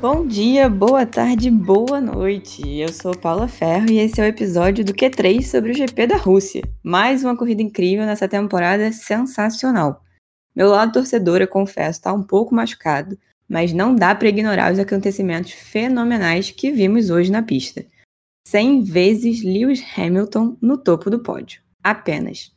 Bom dia, boa tarde, boa noite. Eu sou Paula Ferro e esse é o episódio do Q3 sobre o GP da Rússia. Mais uma corrida incrível nessa temporada sensacional. Meu lado torcedor, eu confesso, está um pouco machucado, mas não dá para ignorar os acontecimentos fenomenais que vimos hoje na pista. 100 vezes Lewis Hamilton no topo do pódio. Apenas.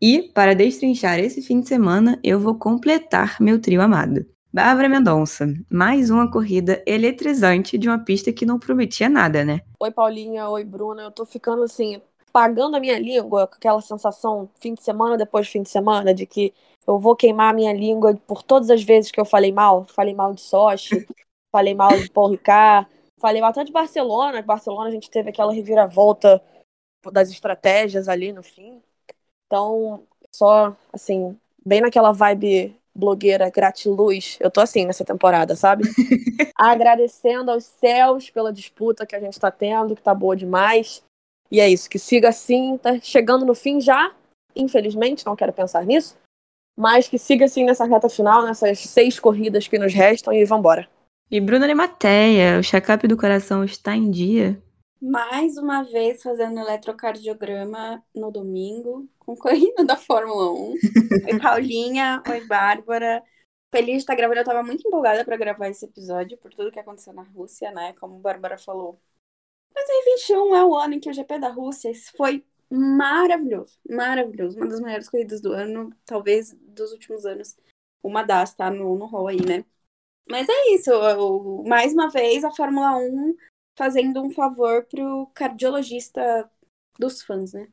E, para destrinchar esse fim de semana, eu vou completar meu trio amado. Bárbara Mendonça, mais uma corrida eletrizante de uma pista que não prometia nada, né? Oi, Paulinha, oi, Bruna. Eu tô ficando assim, pagando a minha língua, com aquela sensação fim de semana depois de fim de semana, de que eu vou queimar a minha língua por todas as vezes que eu falei mal. Falei mal de Sochi, falei mal de Paul Ricard, falei mal até de Barcelona. Barcelona a gente teve aquela reviravolta das estratégias ali no fim. Então, só, assim, bem naquela vibe blogueira gratiluz. Eu tô assim nessa temporada, sabe? Agradecendo aos céus pela disputa que a gente tá tendo, que tá boa demais. E é isso, que siga assim, tá chegando no fim já, infelizmente, não quero pensar nisso, mas que siga assim nessa reta final, nessas seis corridas que nos restam e vambora. E Bruna Limateia, o check-up do coração está em dia? Mais uma vez fazendo eletrocardiograma no domingo, com corrida da Fórmula 1. Oi, Paulinha. Oi, Bárbara. Feliz de estar gravando. Eu estava muito empolgada para gravar esse episódio por tudo que aconteceu na Rússia, né? Como a Bárbara falou. 2021 é o ano em que o GP da Rússia foi maravilhoso. Maravilhoso. Uma das maiores corridas do ano, talvez dos últimos anos. Uma das, tá? No, no hall aí, né? Mas é isso. Eu, mais uma vez, a Fórmula 1 fazendo um favor pro cardiologista dos fãs, né?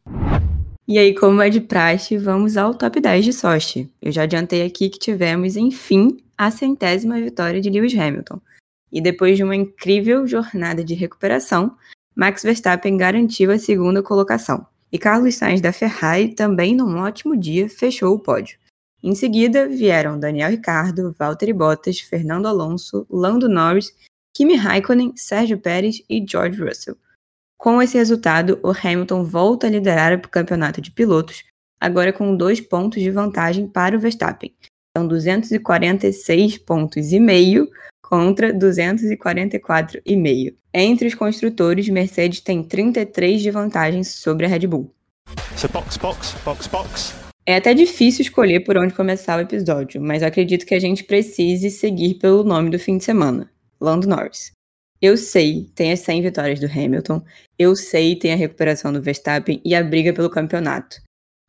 E aí, como é de praxe, vamos ao top 10 de Sochi. Eu já adiantei aqui que tivemos, enfim, a centésima vitória de Lewis Hamilton. E depois de uma incrível jornada de recuperação, Max Verstappen garantiu a segunda colocação. E Carlos Sainz da Ferrari, também num ótimo dia, fechou o pódio. Em seguida, vieram Daniel Ricciardo, Valtteri Bottas, Fernando Alonso, Lando Norris Kimi Raikkonen, Sérgio Pérez e George Russell. Com esse resultado, o Hamilton volta a liderar o campeonato de pilotos, agora com dois pontos de vantagem para o Verstappen. São 246 pontos e meio contra 244,5. Entre os construtores, Mercedes tem 33 de vantagem sobre a Red Bull. So box, box, box, box. É até difícil escolher por onde começar o episódio, mas acredito que a gente precise seguir pelo nome do fim de semana. Lando Norris. Eu sei, tem as 100 vitórias do Hamilton, eu sei, tem a recuperação do Verstappen e a briga pelo campeonato.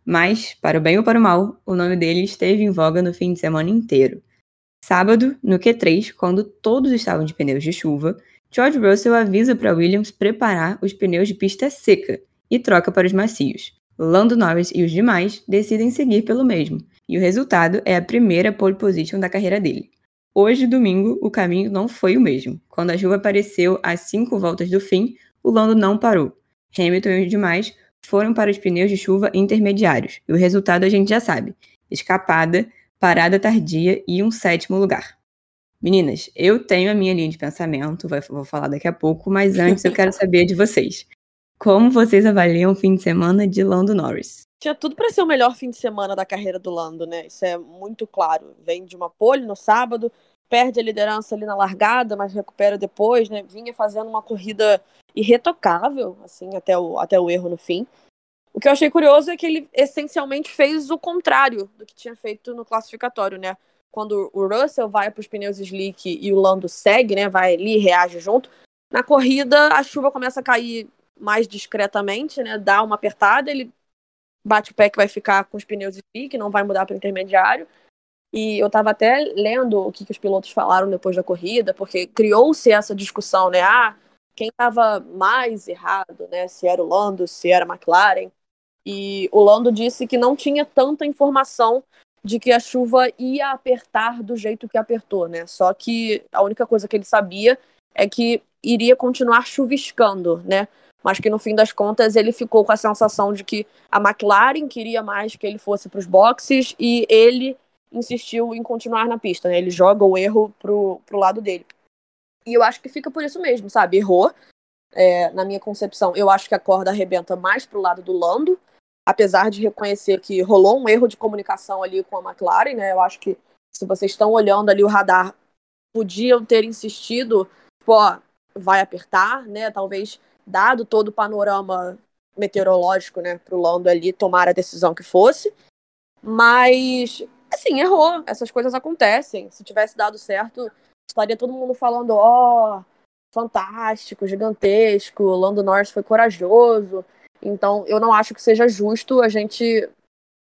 Mas, para o bem ou para o mal, o nome dele esteve em voga no fim de semana inteiro. Sábado, no Q3, quando todos estavam de pneus de chuva, George Russell avisa para Williams preparar os pneus de pista seca e troca para os macios. Lando Norris e os demais decidem seguir pelo mesmo, e o resultado é a primeira pole position da carreira dele. Hoje, domingo, o caminho não foi o mesmo. Quando a chuva apareceu às cinco voltas do fim, o Lando não parou. Hamilton e os demais foram para os pneus de chuva intermediários. E o resultado a gente já sabe: escapada, parada tardia e um sétimo lugar. Meninas, eu tenho a minha linha de pensamento, vou falar daqui a pouco, mas antes eu quero saber de vocês. Como vocês avaliam o fim de semana de Lando Norris? Tinha tudo para ser o melhor fim de semana da carreira do Lando, né? Isso é muito claro. Vem de uma pole no sábado, perde a liderança ali na largada, mas recupera depois, né? Vinha fazendo uma corrida irretocável, assim, até o, até o erro no fim. O que eu achei curioso é que ele essencialmente fez o contrário do que tinha feito no classificatório, né? Quando o Russell vai para os pneus slick e o Lando segue, né? Vai ali e reage junto. Na corrida, a chuva começa a cair mais discretamente, né? Dá uma apertada, ele bate o pé que vai ficar com os pneus slick, não vai mudar para intermediário. E eu estava até lendo o que, que, os pilotos falaram depois da corrida, porque criou-se essa discussão, né? Ah, quem estava mais errado, né? Se era o Lando, se era a McLaren. E o Lando disse que não tinha tanta informação de que a chuva ia apertar do jeito que apertou, né? Só que a única coisa que ele sabia é que iria continuar chuviscando, né? Mas que no fim das contas ele ficou com a sensação de que a McLaren queria mais que ele fosse para os boxes e ele insistiu em continuar na pista, né? Ele joga o erro pro, pro lado dele. E eu acho que fica por isso mesmo, sabe? Errou, é, na minha concepção. Eu acho que a corda arrebenta mais pro lado do Lando, apesar de reconhecer que rolou um erro de comunicação ali com a McLaren, né? Eu acho que se vocês estão olhando ali o radar, podiam ter insistido ó, vai apertar, né? Talvez, dado todo o panorama meteorológico, né, pro Lando ali tomar a decisão que fosse. Mas, assim, errou. Essas coisas acontecem. Se tivesse dado certo, estaria todo mundo falando, ó, oh, fantástico, gigantesco, Lando Norris foi corajoso. Então, eu não acho que seja justo a gente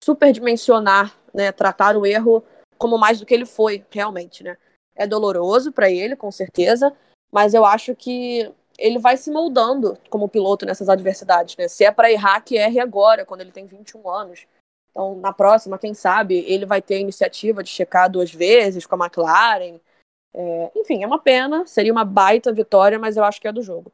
superdimensionar, né, tratar o erro como mais do que ele foi, realmente, né? É doloroso para ele, com certeza, mas eu acho que ele vai se moldando como piloto nessas adversidades, né? Se é para errar, que erre agora, quando ele tem 21 anos. Então, na próxima, quem sabe, ele vai ter a iniciativa de checar duas vezes com a McLaren. É, enfim, é uma pena, seria uma baita vitória, mas eu acho que é do jogo.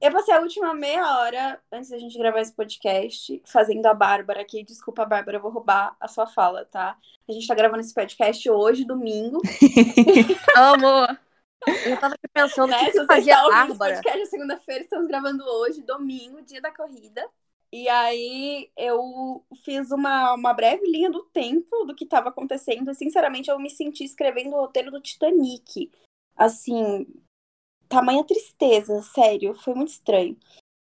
Eu passei a última meia hora, antes da gente gravar esse podcast, fazendo a Bárbara aqui. Desculpa, Bárbara, eu vou roubar a sua fala, tá? A gente tá gravando esse podcast hoje, domingo. Amor! Eu tava aqui pensando né? que está ouvindo esse podcast segunda-feira, estamos gravando hoje, domingo, dia da corrida. E aí eu fiz uma, uma breve linha do tempo do que estava acontecendo. E, sinceramente, eu me senti escrevendo o roteiro do Titanic. Assim, tamanha tristeza, sério, foi muito estranho.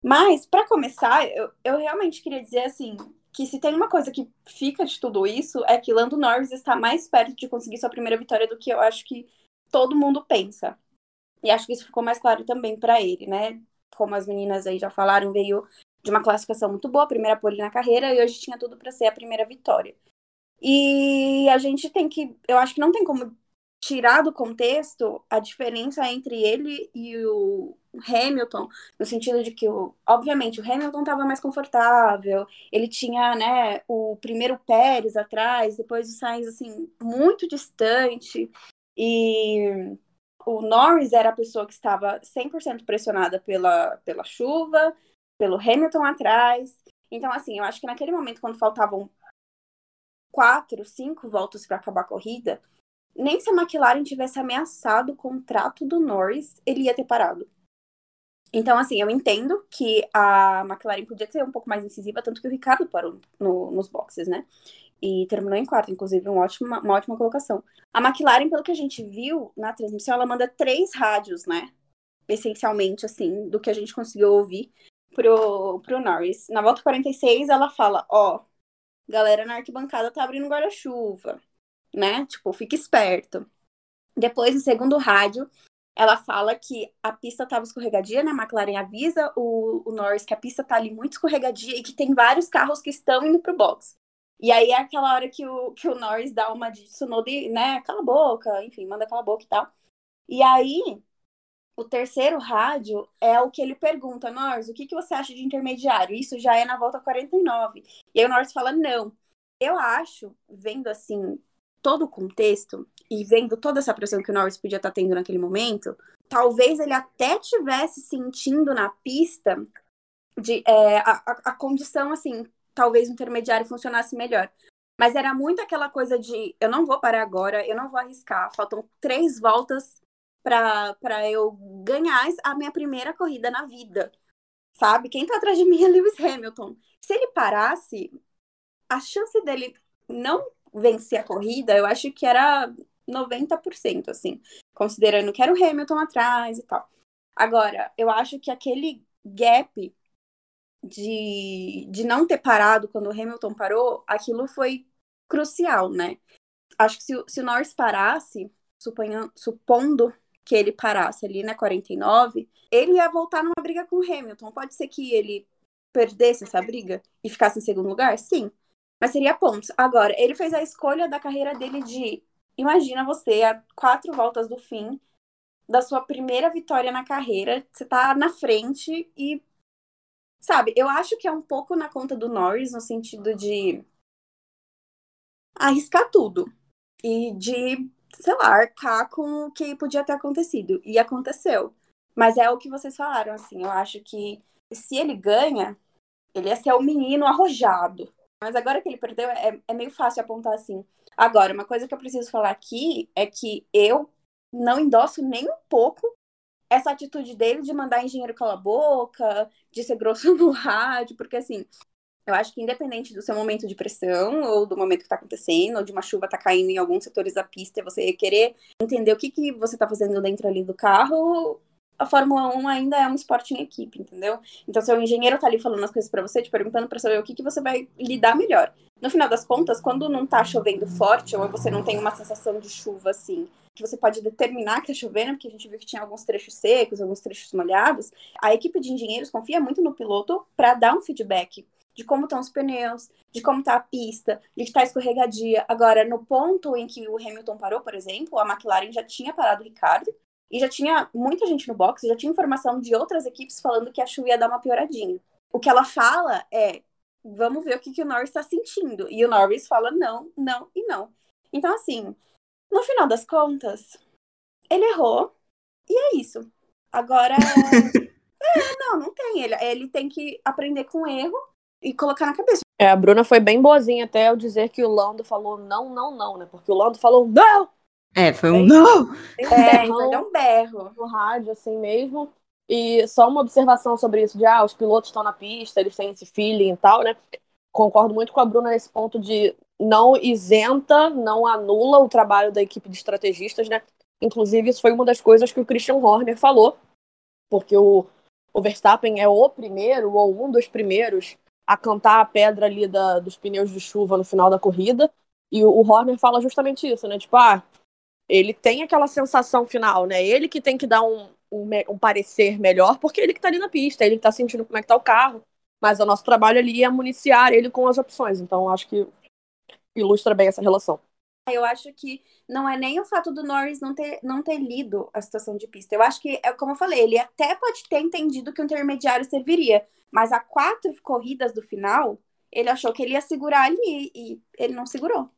Mas, para começar, eu, eu realmente queria dizer assim, que se tem uma coisa que fica de tudo isso, é que Lando Norris está mais perto de conseguir sua primeira vitória do que eu acho que todo mundo pensa. E acho que isso ficou mais claro também para ele, né? Como as meninas aí já falaram, veio de uma classificação muito boa, primeira pole na carreira, e hoje tinha tudo para ser a primeira vitória. E a gente tem que, eu acho que não tem como tirar do contexto a diferença entre ele e o Hamilton, no sentido de que, o, obviamente, o Hamilton estava mais confortável, ele tinha, né, o primeiro Pérez atrás, depois o Sainz, assim, muito distante, e o Norris era a pessoa que estava 100% pressionada pela, pela chuva, pelo Hamilton atrás. Então, assim, eu acho que naquele momento, quando faltavam quatro, cinco voltas para acabar a corrida, nem se a McLaren tivesse ameaçado o contrato do Norris, ele ia ter parado. Então, assim, eu entendo que a McLaren podia ser um pouco mais incisiva, tanto que o Ricardo parou no, nos boxes, né? E terminou em quarto, inclusive um ótimo, uma ótima colocação. A McLaren, pelo que a gente viu na transmissão, ela manda três rádios, né? Essencialmente, assim, do que a gente conseguiu ouvir pro, pro Norris. Na volta 46, ela fala: Ó, galera na arquibancada tá abrindo guarda-chuva, né? Tipo, fica esperto. Depois, no segundo rádio, ela fala que a pista tava escorregadia, né? A McLaren avisa o, o Norris que a pista tá ali muito escorregadia e que tem vários carros que estão indo pro box. E aí é aquela hora que o, que o Norris dá uma de Tsunoda, né? Cala a boca, enfim, manda cala a boca e tal. E aí, o terceiro rádio é o que ele pergunta, Norris, o que, que você acha de intermediário? Isso já é na volta 49. E aí o Norris fala, não. Eu acho, vendo assim, todo o contexto e vendo toda essa pressão que o Norris podia estar tendo naquele momento, talvez ele até tivesse sentindo na pista de, é, a, a condição, assim, talvez o intermediário funcionasse melhor. Mas era muito aquela coisa de eu não vou parar agora, eu não vou arriscar. Faltam três voltas para eu ganhar a minha primeira corrida na vida. Sabe? Quem tá atrás de mim é Lewis Hamilton. Se ele parasse, a chance dele não vencer a corrida, eu acho que era 90%, assim. Considerando que era o Hamilton atrás e tal. Agora, eu acho que aquele gap de, de não ter parado quando o Hamilton parou, aquilo foi crucial, né? Acho que se, se o Norris parasse, suponha, supondo que ele parasse ali na 49, ele ia voltar numa briga com o Hamilton. Pode ser que ele perdesse essa briga e ficasse em segundo lugar? Sim. Mas seria pontos. Agora, ele fez a escolha da carreira dele de. Imagina você, a quatro voltas do fim da sua primeira vitória na carreira, você tá na frente e Sabe, eu acho que é um pouco na conta do Norris, no sentido de arriscar tudo. E de, sei lá, arcar com o que podia ter acontecido. E aconteceu. Mas é o que vocês falaram, assim. Eu acho que se ele ganha, ele ia ser o menino arrojado. Mas agora que ele perdeu, é, é meio fácil apontar assim. Agora, uma coisa que eu preciso falar aqui é que eu não endosso nem um pouco essa atitude dele de mandar engenheiro calar a boca, de ser grosso no rádio, porque assim, Eu acho que independente do seu momento de pressão, ou do momento que está acontecendo, ou de uma chuva tá caindo em alguns setores da pista, você querer entender o que, que você está fazendo dentro ali do carro, a Fórmula 1 ainda é um esporte em equipe, entendeu? Então, seu engenheiro tá ali falando as coisas para você, te perguntando para saber o que, que você vai lidar melhor. No final das contas, quando não tá chovendo forte, ou você não tem uma sensação de chuva assim, que você pode determinar que tá chovendo, porque a gente viu que tinha alguns trechos secos, alguns trechos molhados, a equipe de engenheiros confia muito no piloto para dar um feedback de como estão os pneus, de como está a pista, de que está escorregadia. Agora, no ponto em que o Hamilton parou, por exemplo, a McLaren já tinha parado o Ricardo, e já tinha muita gente no box, já tinha informação de outras equipes falando que a chuva ia dar uma pioradinha. O que ela fala é: vamos ver o que, que o Norris está sentindo. E o Norris fala não, não e não. Então, assim, no final das contas, ele errou e é isso. Agora. é, não, não tem. Ele, ele tem que aprender com o erro e colocar na cabeça. É, a Bruna foi bem boazinha até ao dizer que o Lando falou não, não, não, né? Porque o Lando falou não, é, foi um não! É, então é um berro. No rádio, assim mesmo. E só uma observação sobre isso, de ah, os pilotos estão na pista, eles têm esse feeling e tal, né? Concordo muito com a Bruna nesse ponto de não isenta, não anula o trabalho da equipe de estrategistas, né? Inclusive, isso foi uma das coisas que o Christian Horner falou, porque o, o Verstappen é o primeiro, ou um dos primeiros, a cantar a pedra ali da, dos pneus de chuva no final da corrida. E o, o Horner fala justamente isso, né? Tipo, ah, ele tem aquela sensação final, né? Ele que tem que dar um, um, um parecer melhor, porque ele que tá ali na pista, ele que tá sentindo como é que tá o carro. Mas o nosso trabalho ali é municiar ele com as opções. Então, acho que ilustra bem essa relação. Eu acho que não é nem o fato do Norris não ter, não ter lido a situação de pista. Eu acho que, é como eu falei, ele até pode ter entendido que o intermediário serviria, mas a quatro corridas do final, ele achou que ele ia segurar ali e ele não segurou.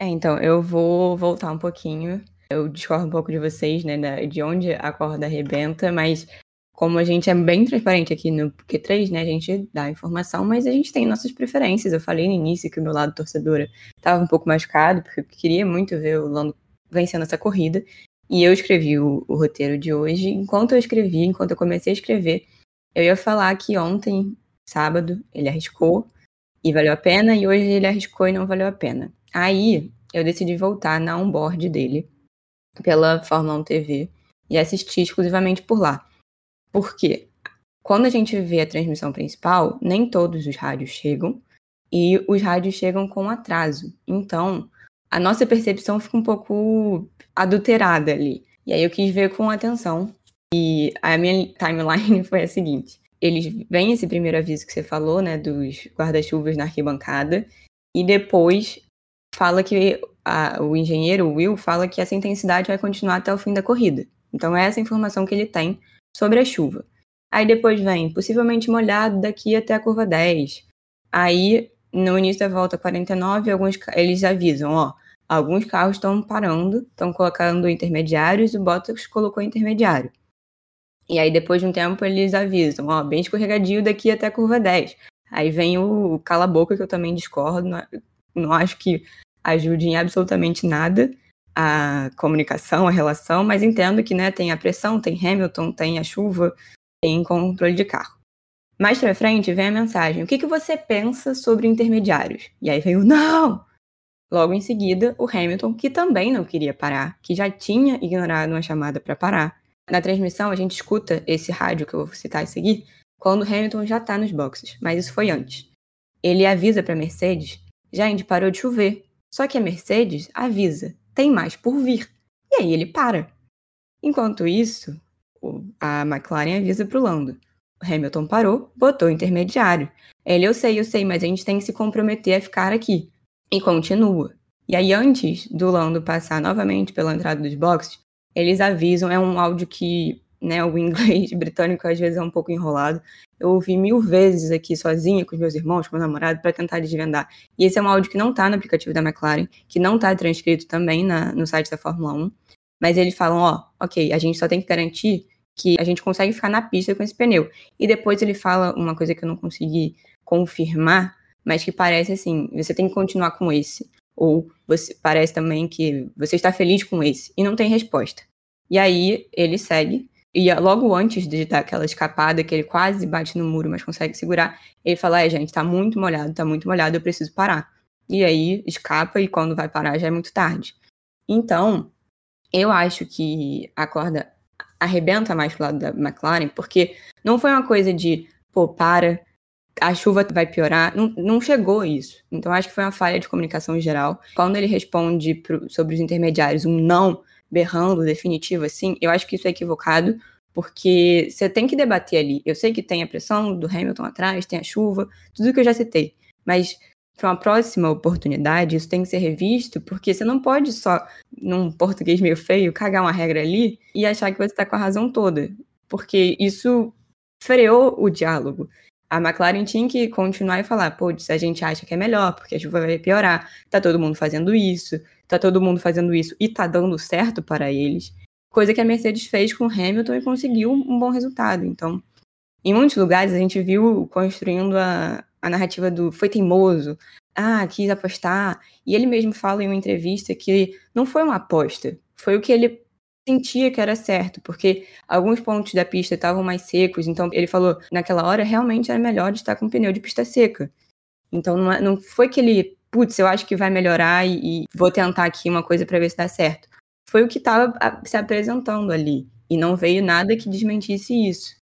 É, então, eu vou voltar um pouquinho. Eu discordo um pouco de vocês, né, de onde a corda arrebenta, mas como a gente é bem transparente aqui no Q3, né, a gente dá informação, mas a gente tem nossas preferências. Eu falei no início que o meu lado torcedora estava um pouco machucado, porque eu queria muito ver o Lando vencendo essa corrida. E eu escrevi o, o roteiro de hoje. Enquanto eu escrevi, enquanto eu comecei a escrever, eu ia falar que ontem, sábado, ele arriscou e valeu a pena, e hoje ele arriscou e não valeu a pena. Aí eu decidi voltar na onboard dele pela Fórmula 1 TV e assistir exclusivamente por lá. Por quê? Quando a gente vê a transmissão principal, nem todos os rádios chegam e os rádios chegam com atraso. Então, a nossa percepção fica um pouco adulterada ali. E aí eu quis ver com atenção. E a minha timeline foi a seguinte: eles vêm esse primeiro aviso que você falou, né, dos guarda-chuvas na arquibancada, e depois fala que a, o engenheiro, Will, fala que essa intensidade vai continuar até o fim da corrida. Então é essa informação que ele tem sobre a chuva. Aí depois vem, possivelmente molhado daqui até a curva 10. Aí, no início da volta 49, alguns, eles avisam, ó, alguns carros estão parando, estão colocando intermediários, o Bottas colocou intermediário. E aí, depois de um tempo, eles avisam, ó, bem escorregadio daqui até a curva 10. Aí vem o cala-boca, que eu também discordo, não acho que ajude em absolutamente nada a comunicação, a relação, mas entendo que né, tem a pressão, tem Hamilton, tem a chuva, tem controle de carro. Mais pra frente vem a mensagem: o que, que você pensa sobre intermediários? E aí vem o não! Logo em seguida, o Hamilton, que também não queria parar, que já tinha ignorado uma chamada para parar. Na transmissão, a gente escuta esse rádio que eu vou citar a seguir, quando o Hamilton já está nos boxes, mas isso foi antes. Ele avisa para Mercedes Gente, parou de chover. Só que a Mercedes avisa, tem mais por vir. E aí ele para. Enquanto isso, a McLaren avisa para o Lando. Hamilton parou, botou o intermediário. Ele, eu sei, eu sei, mas a gente tem que se comprometer a ficar aqui. E continua. E aí, antes do Lando passar novamente pela entrada dos boxes, eles avisam, é um áudio que né, o inglês britânico às vezes é um pouco enrolado. Eu ouvi mil vezes aqui sozinha com os meus irmãos, com meu namorado, para tentar desvendar. E esse é um áudio que não está no aplicativo da McLaren, que não está transcrito também na, no site da Fórmula 1. Mas eles falam, ó, ok, a gente só tem que garantir que a gente consegue ficar na pista com esse pneu. E depois ele fala uma coisa que eu não consegui confirmar, mas que parece assim, você tem que continuar com esse. Ou você parece também que você está feliz com esse. E não tem resposta. E aí ele segue E logo antes de dar aquela escapada, que ele quase bate no muro, mas consegue segurar, ele fala: É, gente, tá muito molhado, tá muito molhado, eu preciso parar. E aí escapa, e quando vai parar já é muito tarde. Então, eu acho que a corda arrebenta mais pro lado da McLaren, porque não foi uma coisa de, pô, para, a chuva vai piorar. Não, não chegou isso. Então, acho que foi uma falha de comunicação geral. Quando ele responde pro, sobre os intermediários um não berrando definitivo assim, eu acho que isso é equivocado, porque você tem que debater ali. Eu sei que tem a pressão do Hamilton atrás, tem a chuva, tudo que eu já citei, mas para uma próxima oportunidade isso tem que ser revisto, porque você não pode só, num português meio feio, cagar uma regra ali e achar que você está com a razão toda, porque isso freou o diálogo. A McLaren tinha que continuar e falar, pô, se a gente acha que é melhor, porque a chuva vai piorar, tá todo mundo fazendo isso, tá todo mundo fazendo isso e tá dando certo para eles. Coisa que a Mercedes fez com o Hamilton e conseguiu um bom resultado. Então, em muitos lugares a gente viu construindo a, a narrativa do foi teimoso, ah, quis apostar. E ele mesmo fala em uma entrevista que não foi uma aposta, foi o que ele sentia que era certo, porque alguns pontos da pista estavam mais secos, então ele falou, naquela hora realmente era melhor estar com pneu de pista seca. Então não, é, não foi que ele putz, eu acho que vai melhorar e, e vou tentar aqui uma coisa para ver se dá certo. Foi o que estava se apresentando ali. E não veio nada que desmentisse isso.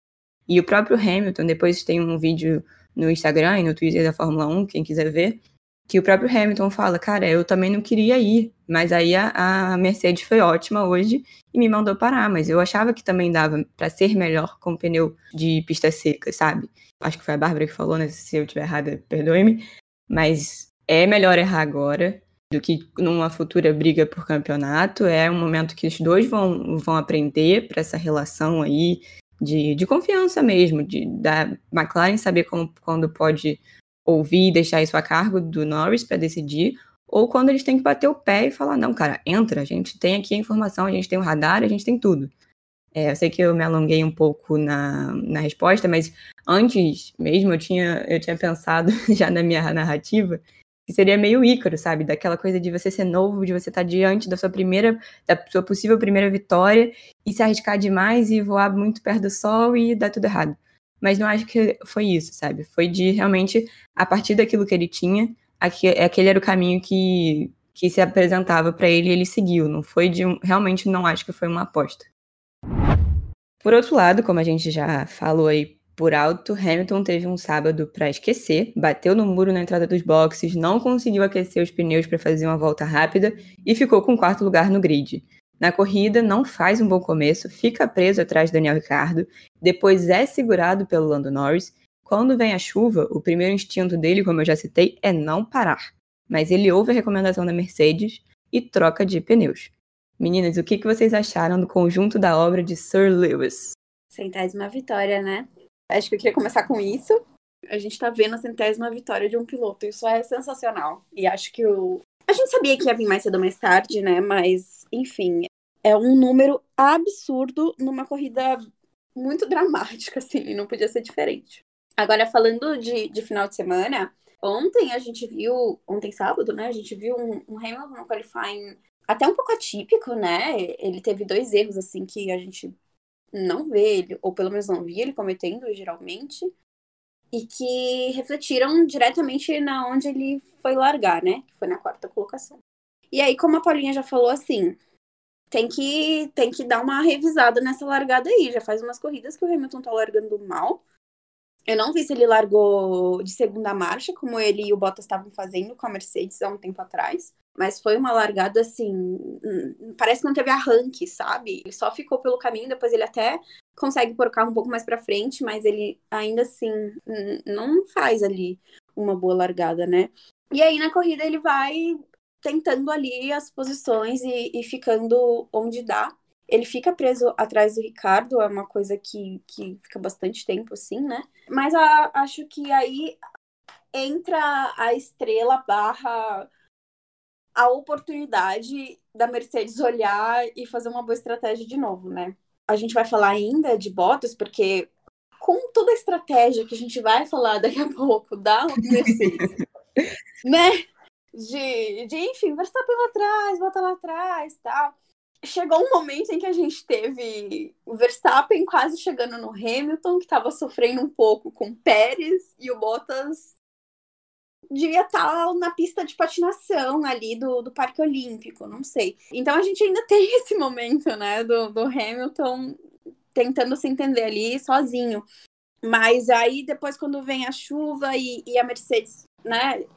E o próprio Hamilton, depois tem um vídeo no Instagram e no Twitter da Fórmula 1, quem quiser ver, que o próprio Hamilton fala, cara, eu também não queria ir, mas aí a, a Mercedes foi ótima hoje e me mandou parar, mas eu achava que também dava para ser melhor com pneu de pista seca, sabe? Acho que foi a Bárbara que falou, né? Se eu estiver errada, perdoe-me. Mas é melhor errar agora do que numa futura briga por campeonato. É um momento que os dois vão, vão aprender para essa relação aí de, de confiança mesmo, de da McLaren saber como, quando pode ouvir e deixar isso a cargo do Norris para decidir, ou quando eles têm que bater o pé e falar, não, cara, entra, a gente tem aqui a informação, a gente tem o radar, a gente tem tudo. É, eu sei que eu me alonguei um pouco na, na resposta, mas antes mesmo eu tinha, eu tinha pensado já na minha narrativa que seria meio Ícaro, sabe? Daquela coisa de você ser novo, de você estar tá diante da sua primeira, da sua possível primeira vitória e se arriscar demais e voar muito perto do sol e dar tudo errado. Mas não acho que foi isso, sabe? Foi de realmente, a partir daquilo que ele tinha, aquele era o caminho que, que se apresentava para ele e ele seguiu. Não foi de. Realmente não acho que foi uma aposta. Por outro lado, como a gente já falou aí por alto, Hamilton teve um sábado para esquecer, bateu no muro na entrada dos boxes, não conseguiu aquecer os pneus para fazer uma volta rápida e ficou com quarto lugar no grid. Na corrida, não faz um bom começo, fica preso atrás de Daniel Ricciardo, depois é segurado pelo Lando Norris. Quando vem a chuva, o primeiro instinto dele, como eu já citei, é não parar. Mas ele ouve a recomendação da Mercedes e troca de pneus. Meninas, o que vocês acharam do conjunto da obra de Sir Lewis? Centésima vitória, né? Acho que eu queria começar com isso. A gente tá vendo a centésima vitória de um piloto. Isso é sensacional. E acho que o. A gente sabia que ia vir mais cedo ou mais tarde, né? Mas, enfim, é um número absurdo numa corrida muito dramática, assim, não podia ser diferente. Agora, falando de, de final de semana, ontem a gente viu, ontem sábado, né? A gente viu um, um Hamilton no qualifying até um pouco atípico, né? Ele teve dois erros, assim, que a gente não vê ele, ou pelo menos não vi ele cometendo geralmente, e que refletiram diretamente na onde ele foi largar, né? Que foi na quarta colocação. E aí, como a Paulinha já falou, assim, tem que, tem que dar uma revisada nessa largada aí. Já faz umas corridas que o Hamilton tá largando mal. Eu não vi se ele largou de segunda marcha, como ele e o Bottas estavam fazendo com a Mercedes há um tempo atrás. Mas foi uma largada assim. Hum, parece que não teve arranque, sabe? Ele só ficou pelo caminho, depois ele até consegue pôr o carro um pouco mais para frente, mas ele ainda assim hum, não faz ali uma boa largada, né? E aí na corrida ele vai tentando ali as posições e, e ficando onde dá. Ele fica preso atrás do Ricardo, é uma coisa que, que fica bastante tempo assim, né? Mas a, acho que aí entra a estrela barra a oportunidade da Mercedes olhar e fazer uma boa estratégia de novo, né? A gente vai falar ainda de Bottas, porque com toda a estratégia que a gente vai falar daqui a pouco da Mercedes, né? De, de, enfim, Verstappen lá atrás, bota lá atrás tal. Chegou um momento em que a gente teve o Verstappen quase chegando no Hamilton, que estava sofrendo um pouco com o Pérez, e o Bottas devia estar tá na pista de patinação ali do, do Parque Olímpico, não sei. Então a gente ainda tem esse momento, né, do, do Hamilton tentando se entender ali sozinho. Mas aí depois quando vem a chuva e, e a Mercedes, né, de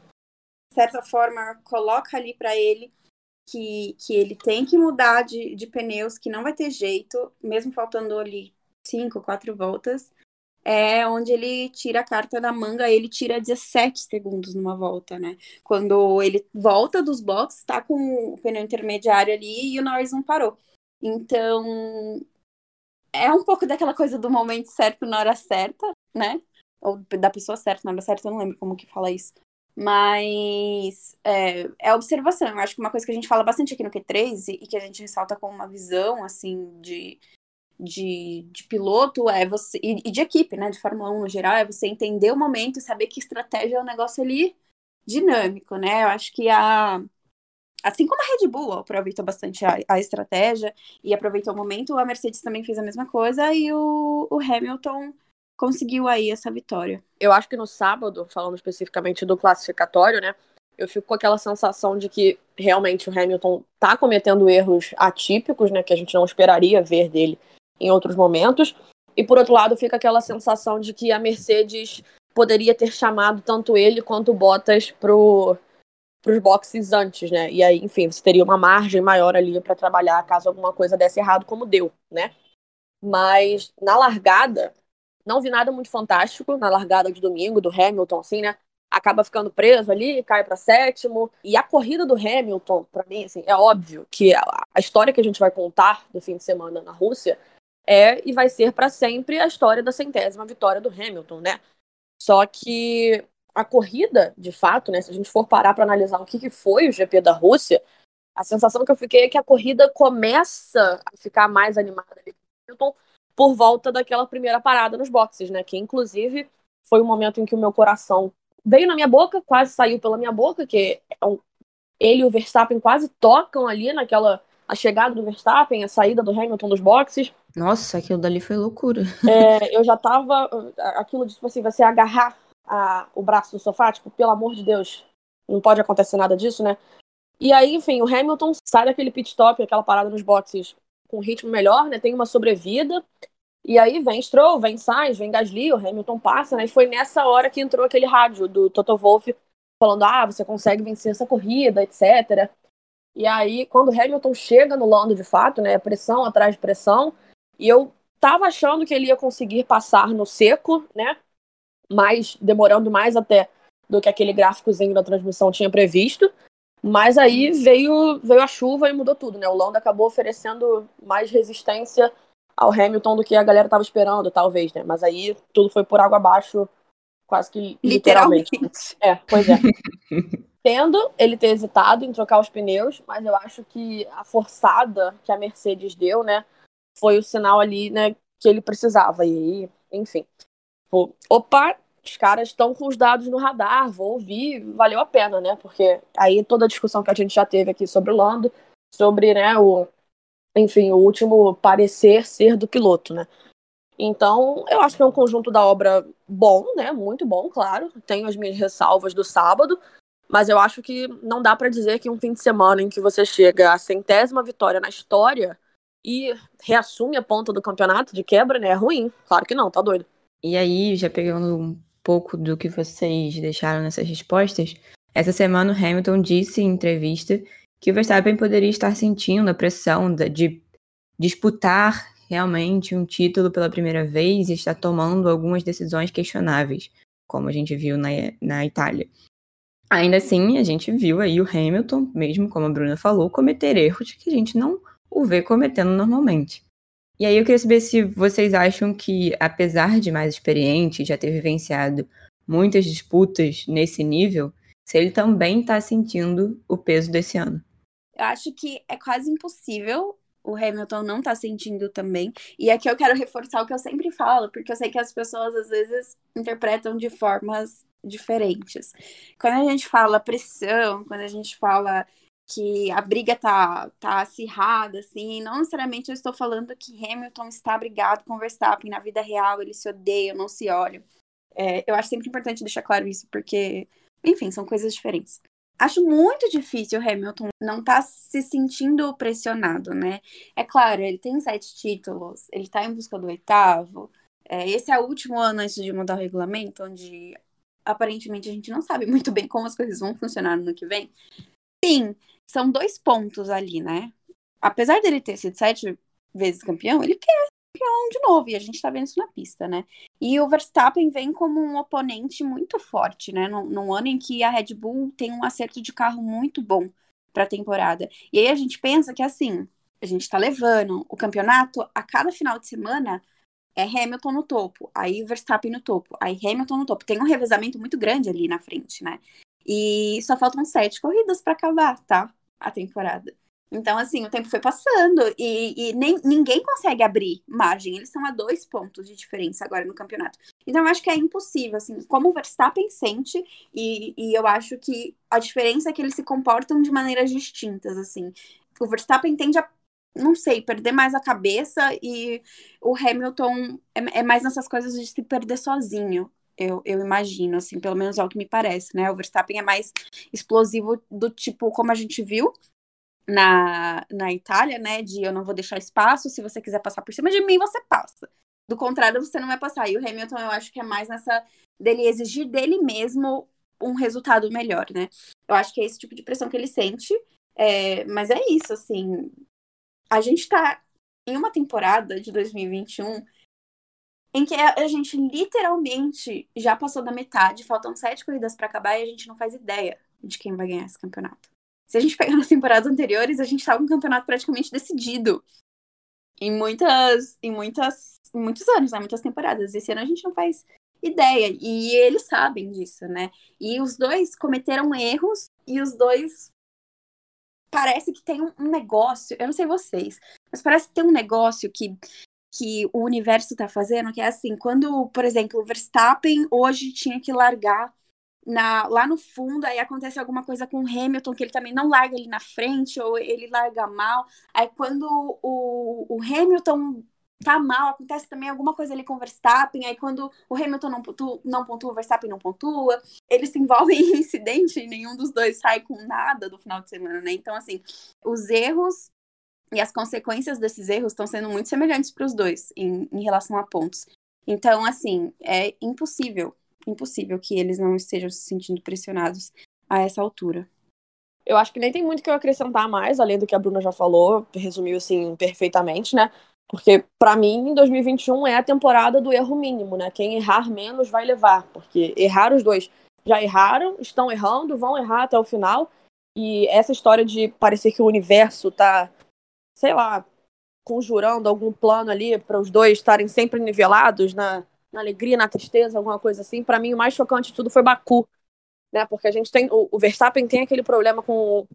certa forma coloca ali para ele que, que ele tem que mudar de, de pneus, que não vai ter jeito, mesmo faltando ali cinco, quatro voltas, é onde ele tira a carta da manga, ele tira 17 segundos numa volta, né? Quando ele volta dos boxes, tá com o pneu intermediário ali e o Norris não parou. Então, é um pouco daquela coisa do momento certo na hora certa, né? Ou da pessoa certa na hora certa, eu não lembro como que fala isso. Mas é, é observação. Eu acho que uma coisa que a gente fala bastante aqui no Q3 e, que a gente ressalta como uma visão, assim, de, de, de piloto é você. E, de equipe, né? De Fórmula 1 no geral, é você entender o momento saber que estratégia é um negócio ali dinâmico, né? Eu acho que a. Assim como a Red Bull aproveitou bastante a, a estratégia e aproveitou o momento, a Mercedes também fez a mesma coisa e o, o Hamilton conseguiu aí essa vitória. Eu acho que no sábado, falando especificamente do classificatório, né? Eu fico com aquela sensação de que realmente o Hamilton tá cometendo erros atípicos, né? Que a gente não esperaria ver dele em outros momentos. E por outro lado, fica aquela sensação de que a Mercedes poderia ter chamado tanto ele quanto o Bottas pro para os boxes antes, né? E aí, enfim, você teria uma margem maior ali para trabalhar caso alguma coisa desse errado, como deu, né? Mas na largada, não vi nada muito fantástico na largada de domingo do Hamilton, assim, né? Acaba ficando preso ali, cai para sétimo. E a corrida do Hamilton, para mim, assim, é óbvio que a, história que a gente vai contar do fim de semana na Rússia é e vai ser para sempre a história da centésima vitória do Hamilton, né? Só que a corrida, de fato, né, se a gente for parar para analisar o que, que foi o GP da Rússia, a sensação que eu fiquei é que a corrida começa a ficar mais animada ali. Hamilton por volta daquela primeira parada nos boxes, né? Que inclusive foi o momento em que o meu coração veio na minha boca, quase saiu pela minha boca, que é um... ele e o Verstappen quase tocam ali naquela a chegada do Verstappen, a saída do Hamilton dos boxes. Nossa, aquilo dali foi loucura. É, eu já tava. Aquilo de, tipo assim, você agarrar a, o braço do sofá, tipo, pelo amor de Deus, não pode acontecer nada disso, né? E aí, enfim, o Hamilton sai daquele pit stop, aquela parada nos boxes, com ritmo melhor, né? Tem uma sobrevida. E aí vem Stroll, vem Sainz, vem Gasly, o Hamilton passa, né? E foi nessa hora que entrou aquele rádio do Toto Wolff falando: ah, você consegue vencer essa corrida, etc. E aí, quando o Hamilton chega no Lando de fato, né? Pressão atrás de pressão. E eu tava achando que ele ia conseguir passar no seco, né? Mas demorando mais até do que aquele gráficozinho da transmissão tinha previsto. Mas aí veio, veio a chuva e mudou tudo, né? O Lando acabou oferecendo mais resistência ao Hamilton do que a galera estava esperando, talvez, né? Mas aí tudo foi por água abaixo, quase que literalmente. literalmente. É, pois é. Tendo ele ter hesitado em trocar os pneus, mas eu acho que a forçada que a Mercedes deu, né, foi o sinal ali, né, que ele precisava. E aí, enfim. Opa, os caras estão com os dados no radar, vou ouvir, valeu a pena, né? Porque aí toda a discussão que a gente já teve aqui sobre o Lando, sobre, né, o, enfim, o último parecer ser do piloto, né? Então, eu acho que é um conjunto da obra bom, né? Muito bom, claro. Tenho as minhas ressalvas do sábado, mas eu acho que não dá para dizer que um fim de semana em que você chega à centésima vitória na história e reassume a ponta do campeonato de quebra, né? É ruim. Claro que não, tá doido. E aí, já pegando um pouco do que vocês deixaram nessas respostas, essa semana o Hamilton disse em entrevista que o Verstappen poderia estar sentindo a pressão de disputar realmente um título pela primeira vez e está tomando algumas decisões questionáveis, como a gente viu na, na Itália. Ainda assim, a gente viu aí o Hamilton, mesmo como a Bruna falou, cometer erros que a gente não o vê cometendo normalmente. E aí eu queria saber se vocês acham que, apesar de mais experiente, já ter vivenciado muitas disputas nesse nível, se ele também está sentindo o peso desse ano. Eu acho que é quase impossível o Hamilton não tá sentindo também. E aqui eu quero reforçar o que eu sempre falo, porque eu sei que as pessoas às vezes interpretam de formas diferentes. Quando a gente fala pressão, quando a gente fala que a briga tá, tá acirrada, assim. Não necessariamente eu estou falando que Hamilton está brigado com Verstappen na vida real, eles se odeiam, não se olham. É, eu acho sempre importante deixar claro isso, porque, enfim, são coisas diferentes. Acho muito difícil o Hamilton não estar tá se sentindo pressionado, né? É claro, ele tem sete títulos, ele está em busca do oitavo. É, esse é o último ano antes de mudar o regulamento, onde aparentemente a gente não sabe muito bem como as coisas vão funcionar no ano que vem. Sim, são dois pontos ali, né? Apesar dele ter sido sete vezes campeão, ele quer campeão de novo, e a gente tá vendo isso na pista, né? E o Verstappen vem como um oponente muito forte, né? Num, num ano em que a Red Bull tem um acerto de carro muito bom pra temporada. E aí a gente pensa que assim, a gente tá levando o campeonato a cada final de semana é Hamilton no topo, aí Verstappen no topo, aí Hamilton no topo. Tem um revezamento muito grande ali na frente, né? E só faltam sete corridas para acabar, tá? A temporada. Então, assim, o tempo foi passando e, e nem, ninguém consegue abrir margem. Eles estão a dois pontos de diferença agora no campeonato. Então, eu acho que é impossível, assim, como o Verstappen sente, e, e eu acho que a diferença é que eles se comportam de maneiras distintas, assim. O Verstappen tende a, não sei, perder mais a cabeça e o Hamilton é, é mais nessas coisas de se perder sozinho eu, eu imagino, assim, pelo menos é o que me parece, né? O Verstappen é mais explosivo do tipo como a gente viu na, na Itália, né? De eu não vou deixar espaço, se você quiser passar por cima de mim, você passa. Do contrário, você não vai passar. E o Hamilton, eu acho que é mais nessa dele exigir dele mesmo um resultado melhor, né? Eu acho que é esse tipo de pressão que ele sente. É, mas é isso, assim. A gente tá em uma temporada de 2021 em que a gente literalmente já passou da metade, faltam sete corridas para acabar e a gente não faz ideia de quem vai ganhar esse campeonato. Se a gente pegar nas temporadas anteriores, a gente estava com um campeonato praticamente decidido em muitas, em muitas, em muitos anos, né? Muitas temporadas. Esse ano a gente não faz ideia e eles sabem disso, né? E os dois cometeram erros e os dois parece que tem um negócio, eu não sei vocês, mas parece que tem um negócio que que o universo está fazendo, que é assim, quando, por exemplo, o Verstappen hoje tinha que largar na, lá no fundo, aí acontece alguma coisa com o Hamilton, que ele também não larga ali na frente, ou ele larga mal. Aí quando o, o Hamilton tá mal, acontece também alguma coisa ali com o Verstappen, aí quando o Hamilton não pontua, não pontua o Verstappen não pontua, eles se envolvem em incidente e nenhum dos dois sai com nada do final de semana, né? Então, assim, os erros e as consequências desses erros estão sendo muito semelhantes para os dois em, em relação a pontos. Então, assim, é impossível, impossível que eles não estejam se sentindo pressionados a essa altura. Eu acho que nem tem muito que eu acrescentar mais, além do que a Bruna já falou, resumiu assim perfeitamente, né? Porque para mim, 2021 é a temporada do erro mínimo, né? Quem errar menos vai levar, porque errar os dois já erraram, estão errando, vão errar até o final. E essa história de parecer que o universo tá sei lá, conjurando algum plano ali para os dois estarem sempre nivelados na, na alegria, na tristeza, alguma coisa assim. Para mim, o mais chocante de tudo foi Baku, né? Porque a gente tem o, o Verstappen tem aquele problema com,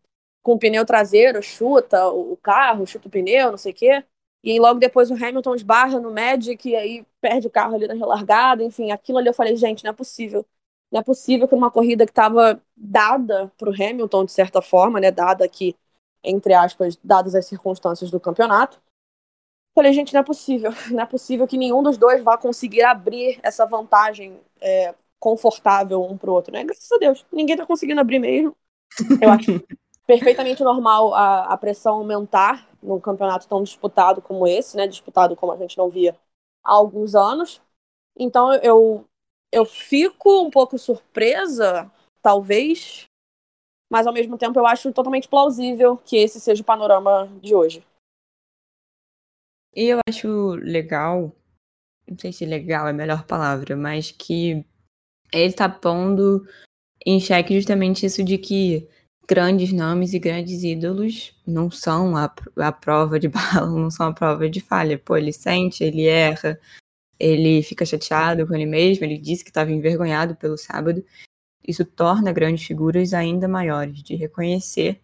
com o pneu traseiro, chuta o carro, chuta o pneu, não sei o quê. E logo depois o Hamilton esbarra no Magic e aí perde o carro ali na relargada. Enfim, aquilo ali eu falei, gente, não é possível. Não é possível que uma corrida que estava dada para o Hamilton, de certa forma, né? Dada que entre aspas, dadas as circunstâncias do campeonato. Falei, gente, não é possível. Não é possível que nenhum dos dois vá conseguir abrir essa vantagem é, confortável um pro outro, né? Graças a Deus, ninguém tá conseguindo abrir mesmo. Eu acho perfeitamente normal a, a pressão aumentar num campeonato tão disputado como esse, né? Disputado como a gente não via há alguns anos. Então eu, eu fico um pouco surpresa, talvez, mas ao mesmo tempo eu acho totalmente plausível que esse seja o panorama de hoje. E eu acho legal, não sei se legal é a melhor palavra, mas que ele está pondo em xeque justamente isso de que grandes nomes e grandes ídolos não são a, a prova de bala, não são a prova de falha. Pô, ele sente, ele erra, ele fica chateado com ele mesmo, ele disse que estava envergonhado pelo sábado. Isso torna grandes figuras ainda maiores, de reconhecer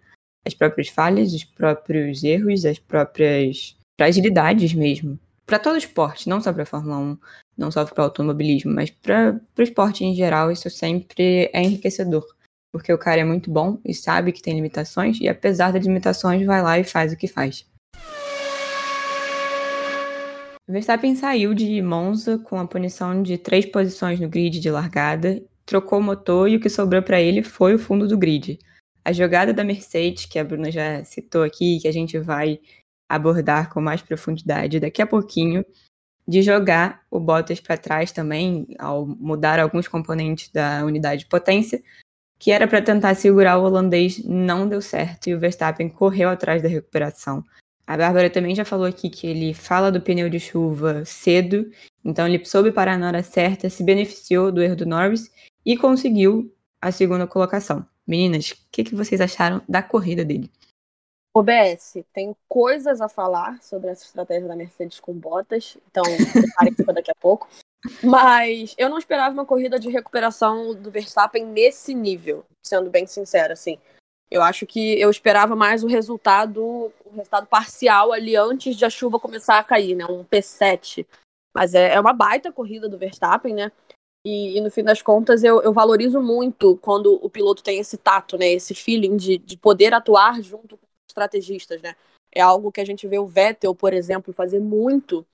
as próprias falhas, os próprios erros, as próprias fragilidades mesmo. Para todo esporte, não só para a Fórmula 1, não só para o automobilismo, mas para o esporte em geral, isso sempre é enriquecedor. porque o cara é muito bom e sabe que tem limitações, e apesar das limitações, vai lá e faz o que faz. Verstappen saiu de Monza com a punição de três posições no grid de largada, trocou o motor e o que sobrou para ele foi o fundo do grid. A jogada da Mercedes, que a Bruna já citou aqui, que a gente vai abordar com mais profundidade daqui a pouquinho, de jogar o Bottas para trás também, ao mudar alguns componentes da unidade de potência, que era para tentar segurar o holandês, não deu certo e o Verstappen correu atrás da recuperação. A Bárbara também já falou aqui que ele fala do pneu de chuva cedo, então ele soube parar na hora certa, se beneficiou do erro do Norris e conseguiu a segunda colocação. Meninas, o que, que vocês acharam da corrida dele? OBS, tem coisas a falar sobre essa estratégia da Mercedes com botas, então preparem para daqui a pouco. Mas eu não esperava uma corrida de recuperação do Verstappen nesse nível, sendo bem sincera, assim. Eu acho que eu esperava mais o resultado, o resultado parcial ali antes de a chuva começar a cair, né? Um P7. Mas é, é uma baita corrida do Verstappen, né? E, e no fim das contas eu, eu, valorizo muito quando o piloto tem esse tato, né? Esse feeling de, de poder atuar junto com os estrategistas, né? É algo que a gente vê o Vettel, por exemplo, fazer muito.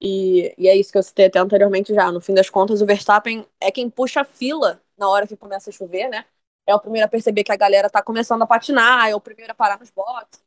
E, e é isso que eu citei até anteriormente já. No fim das contas, o Verstappen é quem puxa a fila na hora que começa a chover, né? é o primeiro a perceber que a galera tá começando a patinar, é o primeiro a parar nos boxes.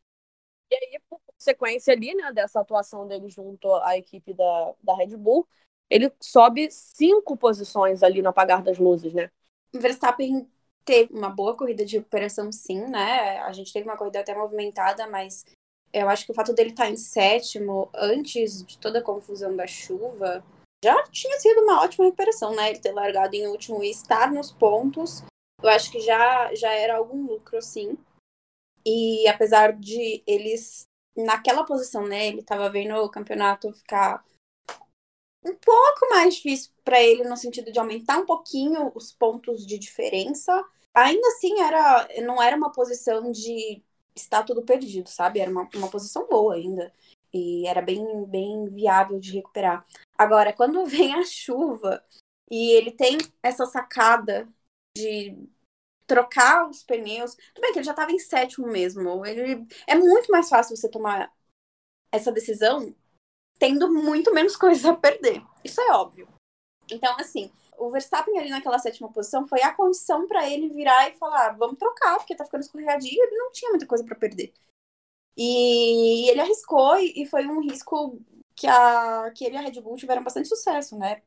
E aí, por consequência ali, né, dessa atuação dele junto à equipe da, da Red Bull, ele sobe cinco posições ali no apagar das luzes, né? Verstappen teve uma boa corrida de recuperação, sim, né? A gente teve uma corrida até movimentada, mas eu acho que o fato dele estar tá em sétimo, antes de toda a confusão da chuva, já tinha sido uma ótima recuperação, né? Ele ter largado em último e estar nos pontos eu acho que já, já era algum lucro, sim. E apesar de eles, naquela posição, né, ele estava vendo o campeonato ficar um pouco mais difícil para ele no sentido de aumentar um pouquinho os pontos de diferença. Ainda assim, era, não era uma posição de estar tudo perdido, sabe? Era uma, uma posição boa ainda. E era bem, bem viável de recuperar. Agora, quando vem a chuva e ele tem essa sacada de trocar os pneus. Tudo bem que ele já estava em sétimo mesmo. Ele é muito mais fácil você tomar essa decisão tendo muito menos coisas a perder. Isso é óbvio. Então, assim, o Verstappen ali naquela sétima posição foi a condição para ele virar e falar: vamos trocar, porque tá ficando escorregadio. Ele não tinha muita coisa para perder. E ele arriscou e foi um risco que, a, que ele e a Red Bull tiveram bastante sucesso, né?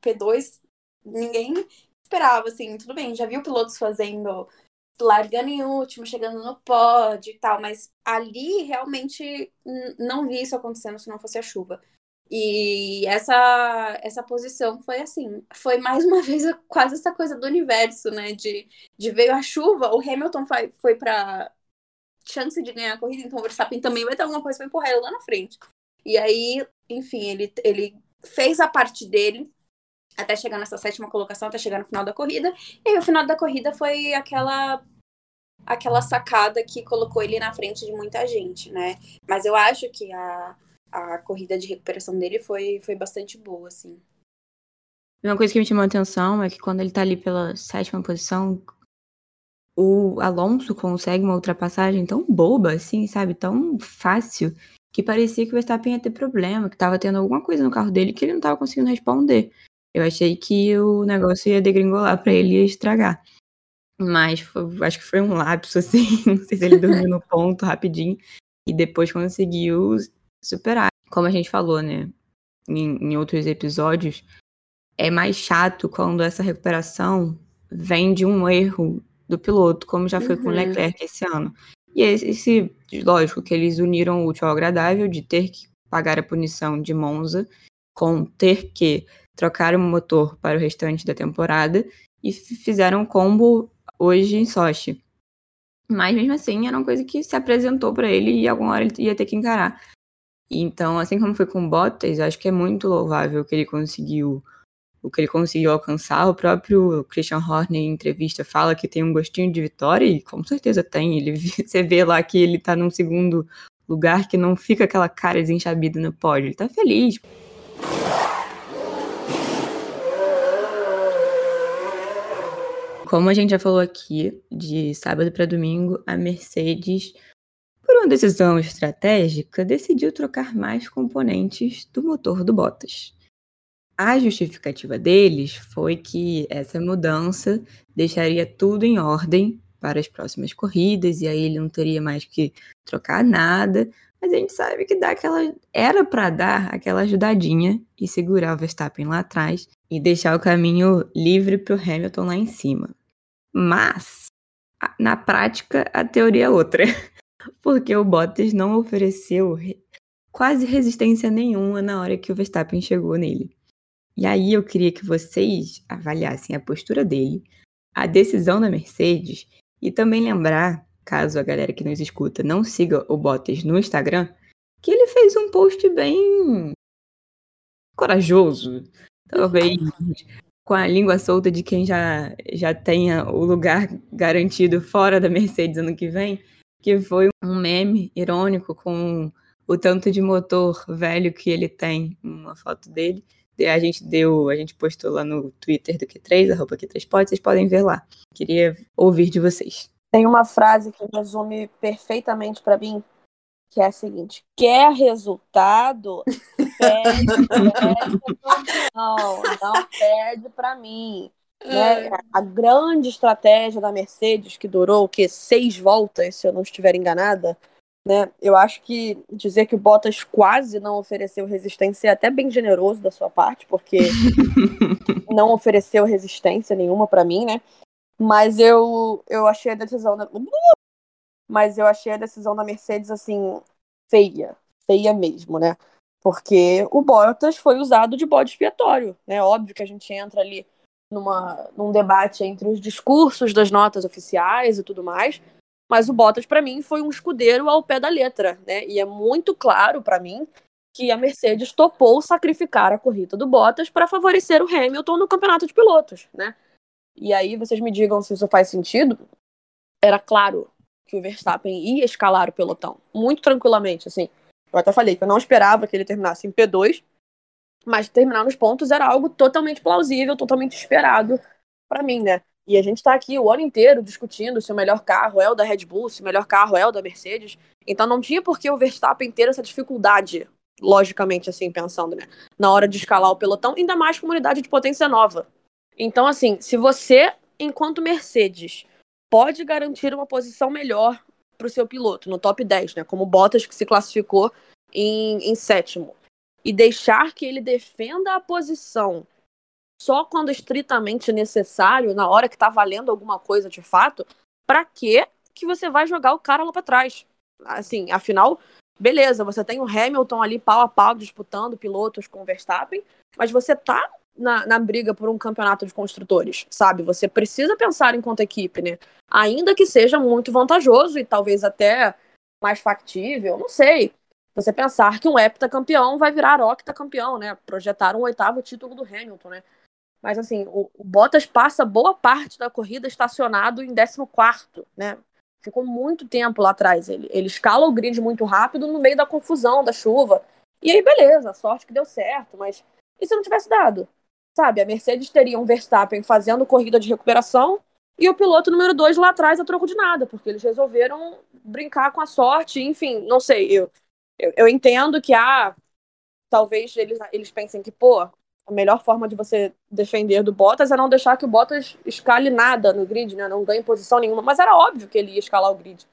P2, ninguém esperava, assim, tudo bem, já viu pilotos fazendo, largando em último, chegando no pódio e tal, mas ali realmente não vi isso acontecendo se não fosse a chuva. E essa, essa posição foi assim, foi mais uma vez quase essa coisa do universo, né? De, de veio a chuva, o Hamilton foi, foi para chance de ganhar a corrida, então o Verstappen também vai ter alguma coisa para empurrar ele lá na frente. E aí, enfim, ele, ele fez a parte dele, até chegar nessa sétima colocação, até chegar no final da corrida. E aí, o final da corrida foi aquela aquela sacada que colocou ele na frente de muita gente, né? Mas eu acho que a, a corrida de recuperação dele foi, foi bastante boa, assim. Uma coisa que me chamou a atenção é que quando ele tá ali pela sétima posição, o Alonso consegue uma ultrapassagem tão boba, assim, sabe? Tão fácil, que parecia que o Verstappen ia ter problema, que tava tendo alguma coisa no carro dele que ele não tava conseguindo responder. Eu achei que o negócio ia degringolar para ele e ia estragar. Mas foi, acho que foi um lapso, assim. Não sei se ele dormiu no ponto rapidinho e depois conseguiu superar. Como a gente falou, né? Em, em outros episódios, é mais chato quando essa recuperação vem de um erro do piloto, como já foi uhum. com o uhum. Leclerc esse ano. E esse, lógico, que eles uniram o útil ao agradável de ter que pagar a punição de Monza com ter que trocaram o motor para o restante da temporada e fizeram combo hoje em Sochi. Mas mesmo assim, era uma coisa que se apresentou para ele e alguma hora ele ia ter que encarar. Então, assim como foi com Bottas, acho que é muito louvável que ele conseguiu o que ele conseguiu alcançar. O próprio Christian Horner em entrevista fala que tem um gostinho de vitória e com certeza tem. Ele você vê lá que ele tá num segundo lugar que não fica aquela cara desenxabida no pódio. Ele tá feliz. Como a gente já falou aqui, de sábado para domingo, a Mercedes, por uma decisão estratégica, decidiu trocar mais componentes do motor do Bottas. A justificativa deles foi que essa mudança deixaria tudo em ordem para as próximas corridas, e aí ele não teria mais que trocar nada, mas a gente sabe que dá aquela. Era para dar aquela ajudadinha e segurar o Verstappen lá atrás e deixar o caminho livre para o Hamilton lá em cima. Mas, na prática, a teoria é outra. Porque o Bottas não ofereceu quase resistência nenhuma na hora que o Verstappen chegou nele. E aí eu queria que vocês avaliassem a postura dele, a decisão da Mercedes e também lembrar caso a galera que nos escuta não siga o Bottas no Instagram, que ele fez um post bem corajoso, talvez com a língua solta de quem já, já tenha o lugar garantido fora da Mercedes ano que vem, que foi um meme irônico com o tanto de motor velho que ele tem, uma foto dele. A gente deu, a gente postou lá no Twitter do Q3, arroba Q3pod, vocês podem ver lá. Queria ouvir de vocês. Tem uma frase que resume perfeitamente para mim, que é a seguinte: quer resultado? Pede, não, não pede para mim. Né? A grande estratégia da Mercedes, que durou o quê? seis voltas, se eu não estiver enganada, né? Eu acho que dizer que o Bottas quase não ofereceu resistência é até bem generoso da sua parte, porque não ofereceu resistência nenhuma para mim, né? Mas eu, eu achei a decisão da. Mas eu achei a decisão da Mercedes, assim, feia. Feia mesmo, né? Porque o Bottas foi usado de bode expiatório, né? Óbvio que a gente entra ali numa, num debate entre os discursos das notas oficiais e tudo mais, mas o Bottas, para mim, foi um escudeiro ao pé da letra, né? E é muito claro para mim que a Mercedes topou sacrificar a corrida do Bottas para favorecer o Hamilton no campeonato de pilotos, né? e aí vocês me digam se isso faz sentido, era claro que o Verstappen ia escalar o pelotão, muito tranquilamente, assim. Eu até falei que eu não esperava que ele terminasse em P2, mas terminar nos pontos era algo totalmente plausível, totalmente esperado para mim, né? E a gente tá aqui o ano inteiro discutindo se o melhor carro é o da Red Bull, se o melhor carro é o da Mercedes. Então não tinha por que o Verstappen ter essa dificuldade, logicamente, assim, pensando, né? Na hora de escalar o pelotão, ainda mais com uma unidade de potência nova. Então, assim, se você, enquanto Mercedes, pode garantir uma posição melhor para o seu piloto, no top 10, né? Como Bottas, que se classificou em, em sétimo, e deixar que ele defenda a posição só quando estritamente necessário, na hora que tá valendo alguma coisa de fato, para que que você vai jogar o cara lá para trás? Assim, afinal, beleza, você tem o Hamilton ali pau a pau disputando pilotos com o Verstappen, mas você tá na, na briga por um campeonato de construtores, sabe? Você precisa pensar enquanto equipe, né? Ainda que seja muito vantajoso e talvez até mais factível, não sei. Você pensar que um heptacampeão vai virar octacampeão, né? Projetar um oitavo título do Hamilton, né? Mas assim, o, o Bottas passa boa parte da corrida estacionado em 14, né? Ficou muito tempo lá atrás. Ele, ele escala o grid muito rápido no meio da confusão, da chuva. E aí, beleza, sorte que deu certo, mas e se não tivesse dado? Sabe, a Mercedes teria um Verstappen fazendo corrida de recuperação e o piloto número dois lá atrás a troco de nada, porque eles resolveram brincar com a sorte, enfim, não sei. Eu, eu, eu entendo que, ah, talvez eles, eles pensem que, pô, a melhor forma de você defender do Bottas é não deixar que o Bottas escale nada no grid, né? Não ganhe posição nenhuma. Mas era óbvio que ele ia escalar o grid.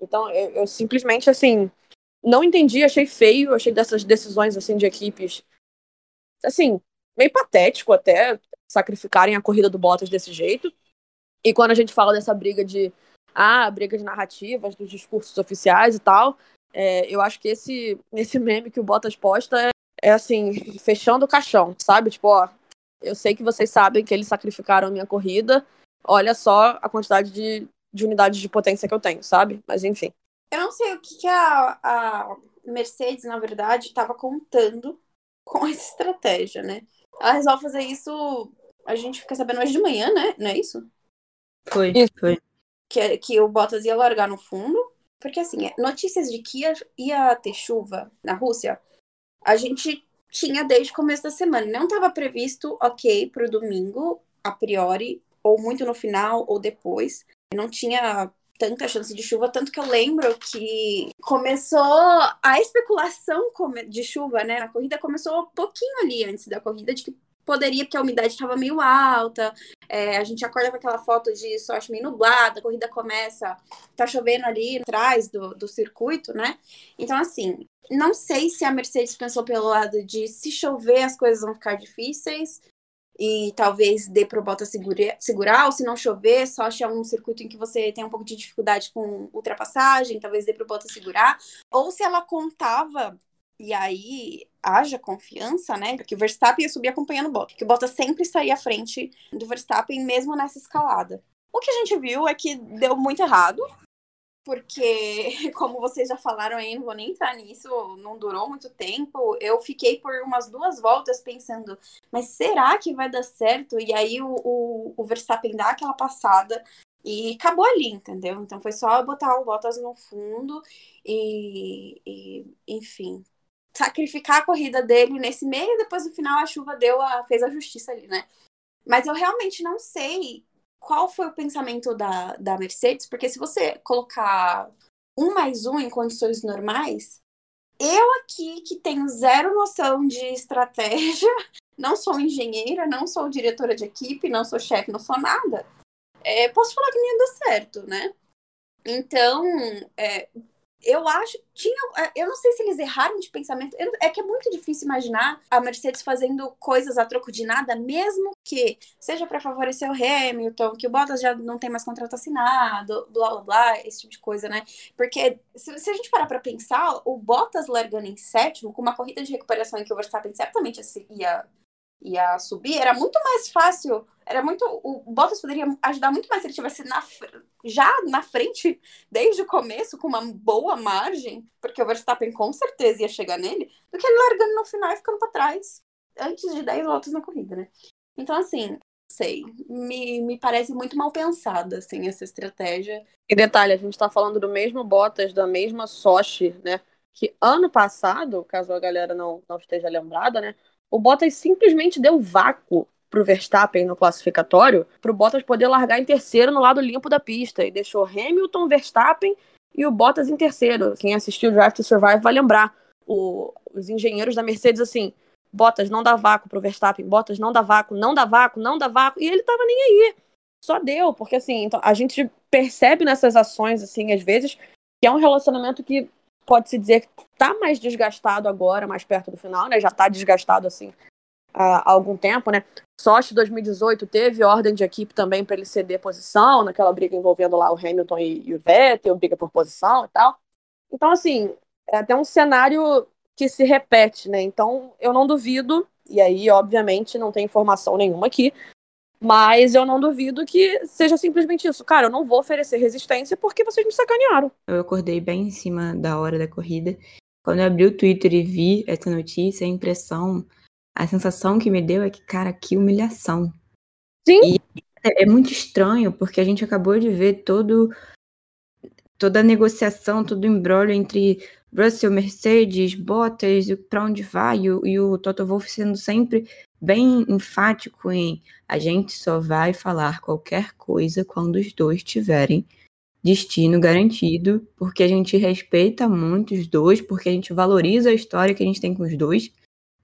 Então, eu, eu simplesmente, assim, não entendi, achei feio, achei dessas decisões, assim, de equipes. Assim, meio patético até sacrificarem a corrida do Bottas desse jeito. E quando a gente fala dessa briga de ah, briga de narrativas, dos discursos oficiais e tal, é, eu acho que esse, esse meme que o Bottas posta é, é assim, fechando o caixão, sabe? Tipo, ó, eu sei que vocês sabem que eles sacrificaram a minha corrida, olha só a quantidade de, de unidades de potência que eu tenho, sabe? Mas enfim. Eu não sei o que, que a, a Mercedes, na verdade, estava contando com essa estratégia, né? Ela resolve fazer isso. A gente fica sabendo hoje de manhã, né? Não é isso? Foi, foi. Que, que o Bottas ia largar no fundo. Porque, assim, é, notícias de que ia, ia ter chuva na Rússia, a gente tinha desde o começo da semana. Não estava previsto, ok, para o domingo, a priori, ou muito no final ou depois. Não tinha tanta chance de chuva, tanto que eu lembro que começou a especulação de chuva, né? A corrida começou um pouquinho ali antes da corrida, de que poderia, porque a umidade estava meio alta. É, a gente acorda com aquela foto de sorte meio nublada, a corrida começa, tá chovendo ali atrás do, do circuito, né? Então, assim, não sei se a Mercedes pensou pelo lado de se chover as coisas vão ficar difíceis, e talvez dê para o Bottas segura, segurar, ou se não chover, só achar um circuito em que você tem um pouco de dificuldade com ultrapassagem, talvez dê para o Bottas segurar, ou se ela contava, e aí haja confiança, né, que o Verstappen ia subir acompanhando o Bottas, que o Bottas sempre saía à frente do Verstappen, mesmo nessa escalada. O que a gente viu é que deu muito errado, porque, como vocês já falaram aí, não vou nem entrar nisso, não durou muito tempo. Eu fiquei por umas duas voltas pensando, mas será que vai dar certo? E aí o, o, o Verstappen dá aquela passada e acabou ali, entendeu? Então foi só botar o Bottas no fundo e, e enfim, sacrificar a corrida dele nesse meio e depois no final a chuva deu a, fez a justiça ali, né? Mas eu realmente não sei qual foi o pensamento da, da Mercedes, porque se você colocar um mais um em condições normais, eu aqui que tenho zero noção de estratégia, não sou engenheira, não sou diretora de equipe, não sou chefe, não sou nada, é, posso falar que não dar certo, né? Então, é, eu acho tinha é, eu não sei se eles erraram de pensamento eu, é que é muito difícil imaginar a Mercedes fazendo coisas a troco de nada mesmo que seja para favorecer o Hamilton que o Bottas já não tem mais contrato assinado blá blá blá esse tipo de coisa né? Porque se, se a gente parar para pensar o Bottas largando em sétimo com uma corrida de recuperação em que o Verstappen certamente ia ia subir, era muito mais fácil, era muito, o Bottas poderia ajudar muito mais se ele tivesse na, já na frente desde o começo com uma boa margem, porque o Verstappen com certeza ia chegar nele, do que ele largando no final e ficando para trás antes de 10 voltas na corrida, né? Então assim, sei, me, me parece muito mal pensada assim essa estratégia. E detalhe, a gente tá falando do mesmo Bottas, da mesma Sochi, né? Que ano passado, caso a galera não, não esteja lembrada, né? O Bottas simplesmente deu vácuo pro Verstappen no classificatório, pro Bottas poder largar em terceiro no lado limpo da pista e deixou Hamilton, Verstappen e o Bottas em terceiro. Quem assistiu o Drive to Survive vai lembrar. O, os engenheiros da Mercedes assim, Bottas não dá vácuo pro Verstappen, Bottas não dá vácuo, não dá vácuo, não dá vácuo, e ele tava nem aí. Só deu, porque assim, então, a gente percebe nessas ações assim, às vezes, que é um relacionamento que pode-se dizer que está mais desgastado agora, mais perto do final, né? Já está desgastado assim há algum tempo, né? Sochi 2018 teve ordem de equipe também para ele ceder posição, naquela briga envolvendo lá o Hamilton e, e o Vettel, briga por posição e tal. Então, assim, é até um cenário que se repete, né? Então, eu não duvido, e aí, obviamente, não tem informação nenhuma aqui, mas eu não duvido que seja simplesmente isso. Cara, eu não vou oferecer resistência porque vocês me sacanearam. Eu acordei bem em cima da hora da corrida. Quando eu abri o Twitter e vi essa notícia, a impressão, a sensação que me deu é que, cara, que humilhação. Sim. E é, muito estranho, porque a gente acabou de ver todo toda a negociação, todo o embrólio entre Russell, Mercedes, Bottas, para onde vai, e o, e o Toto Wolff sendo sempre bem enfático em a gente só vai falar qualquer coisa quando os dois tiverem destino garantido, porque a gente respeita muito os dois, porque a gente valoriza a história que a gente tem com os dois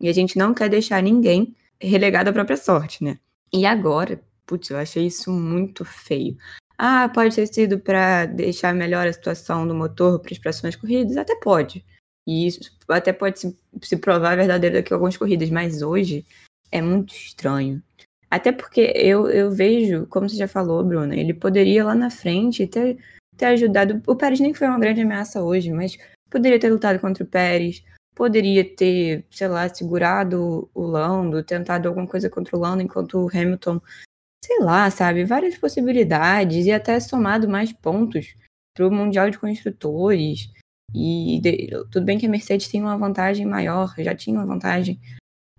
e a gente não quer deixar ninguém relegado à própria sorte, né? E agora, putz, eu achei isso muito feio. Ah, pode ter sido para deixar melhor a situação do motor para as próximas corridas? Até pode. E isso até pode se, se provar verdadeiro daqui a algumas corridas, mas hoje é muito estranho. Até porque eu, eu vejo, como você já falou, Bruna, ele poderia lá na frente ter, ter ajudado. O Pérez nem foi uma grande ameaça hoje, mas poderia ter lutado contra o Pérez, poderia ter, sei lá, segurado o Lando, tentado alguma coisa contra o Lando enquanto o Hamilton, sei lá, sabe, várias possibilidades e até somado mais pontos para o Mundial de Construtores. E de, tudo bem que a Mercedes tem uma vantagem maior, já tinha uma vantagem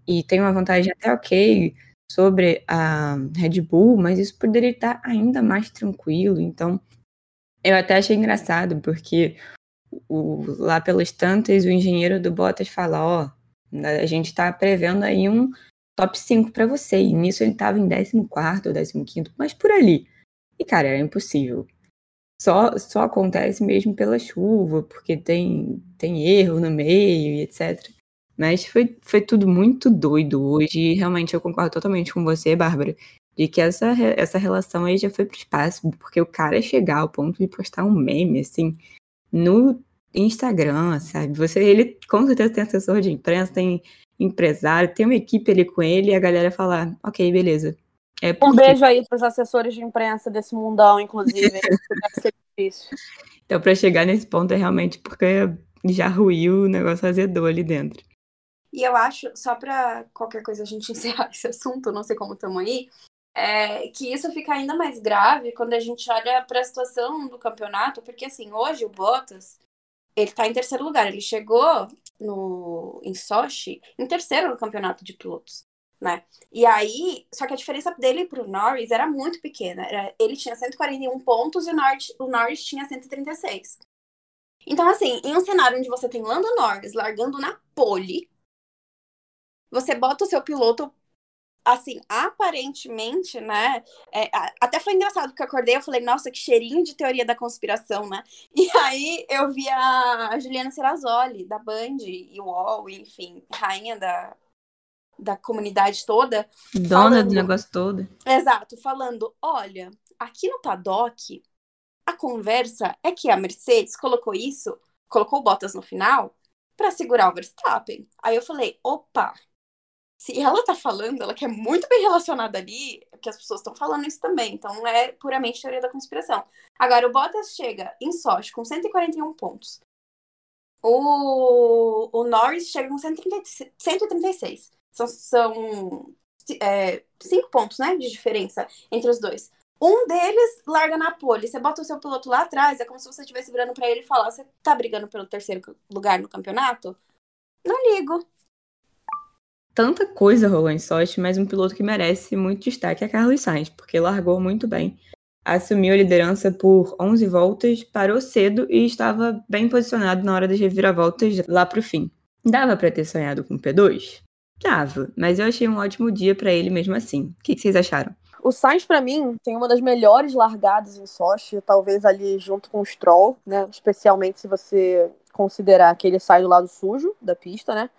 e tem uma vantagem até ok sobre a Red Bull, mas isso poderia estar ainda mais tranquilo. Então, eu até achei engraçado, porque o, lá pelas tantas, o engenheiro do Bottas fala: Ó, a gente está prevendo aí um top 5 para você. E nisso ele tava em 14 ou 15, mas por ali. E, cara, era impossível. Só, só acontece mesmo pela chuva, porque tem, tem erro no meio e etc. Mas foi, foi tudo muito doido hoje. E realmente eu concordo totalmente com você, Bárbara, de que essa, essa relação aí já foi pro espaço, porque o cara chegar ao ponto de postar um meme, assim, no Instagram, sabe? Você, ele com certeza tem assessor de imprensa, tem empresário, tem uma equipe ali com ele e a galera falar, ok, beleza. É porque... Um beijo aí para os assessores de imprensa desse mundão, inclusive. deve ser difícil. Então, para chegar nesse ponto é realmente porque já ruiu, o negócio azedou ali dentro. E eu acho, só para qualquer coisa a gente encerrar esse assunto, não sei como estamos aí, é, que isso fica ainda mais grave quando a gente olha para a situação do campeonato, porque assim, hoje o Bottas, ele tá em terceiro lugar, ele chegou no, em Sochi em terceiro no campeonato de pilotos, né? E aí, só que a diferença dele pro Norris era muito pequena, era, ele tinha 141 pontos e o Norris, o Norris tinha 136. Então, assim, em um cenário onde você tem Lando Norris largando na pole, você bota o seu piloto assim, aparentemente, né? É, até foi engraçado porque eu acordei eu falei, nossa, que cheirinho de teoria da conspiração, né? E aí eu vi a Juliana Serrazoli, da Band, e o UOL, enfim, rainha da, da comunidade toda. Dona falando, do negócio todo. Exato, falando: olha, aqui no paddock, a conversa é que a Mercedes colocou isso, colocou botas no final, para segurar o Verstappen. Aí eu falei: opa, se ela tá falando, ela quer muito bem relacionada ali, que as pessoas estão falando isso também. Então não é puramente teoria da conspiração. Agora, o Bottas chega em Sochi com 141 pontos. O, o Norris chega com 130, 136. São, são é, cinco pontos, né, de diferença entre os dois. Um deles larga na pole. Você bota o seu piloto lá atrás, é como se você estivesse virando para ele e falar: Você tá brigando pelo terceiro lugar no campeonato? Não ligo tanta coisa rolou em Sochi, mas um piloto que merece muito destaque é Carlos Sainz, porque largou muito bem. Assumiu a liderança por 11 voltas, parou cedo e estava bem posicionado na hora das reviravoltas lá para o fim. Dava para ter sonhado com o P2? Dava, mas eu achei um ótimo dia para ele mesmo assim. O que, que vocês acharam? O Sainz, para mim, tem uma das melhores largadas em Sochi, talvez ali junto com o Stroll, né? Especialmente se você considerar que ele sai do lado sujo da pista, né?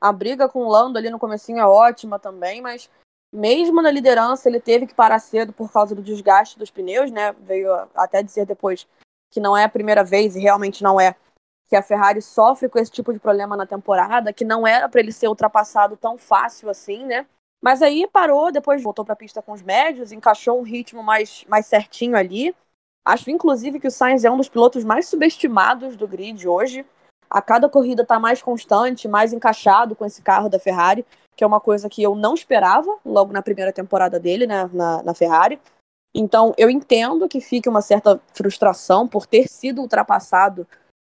A briga com o Lando ali no comecinho é ótima também, mas mesmo na liderança ele teve que parar cedo por causa do desgaste dos pneus, né? Veio até dizer depois que não é a primeira vez e realmente não é que a Ferrari sofre com esse tipo de problema na temporada, que não era para ele ser ultrapassado tão fácil assim, né? Mas aí parou, depois voltou para a pista com os médios, encaixou um ritmo mais, mais certinho ali. Acho inclusive que o Sainz é um dos pilotos mais subestimados do grid hoje a cada corrida tá mais constante, mais encaixado com esse carro da Ferrari, que é uma coisa que eu não esperava logo na primeira temporada dele, né, na, na Ferrari. Então, eu entendo que fique uma certa frustração por ter sido ultrapassado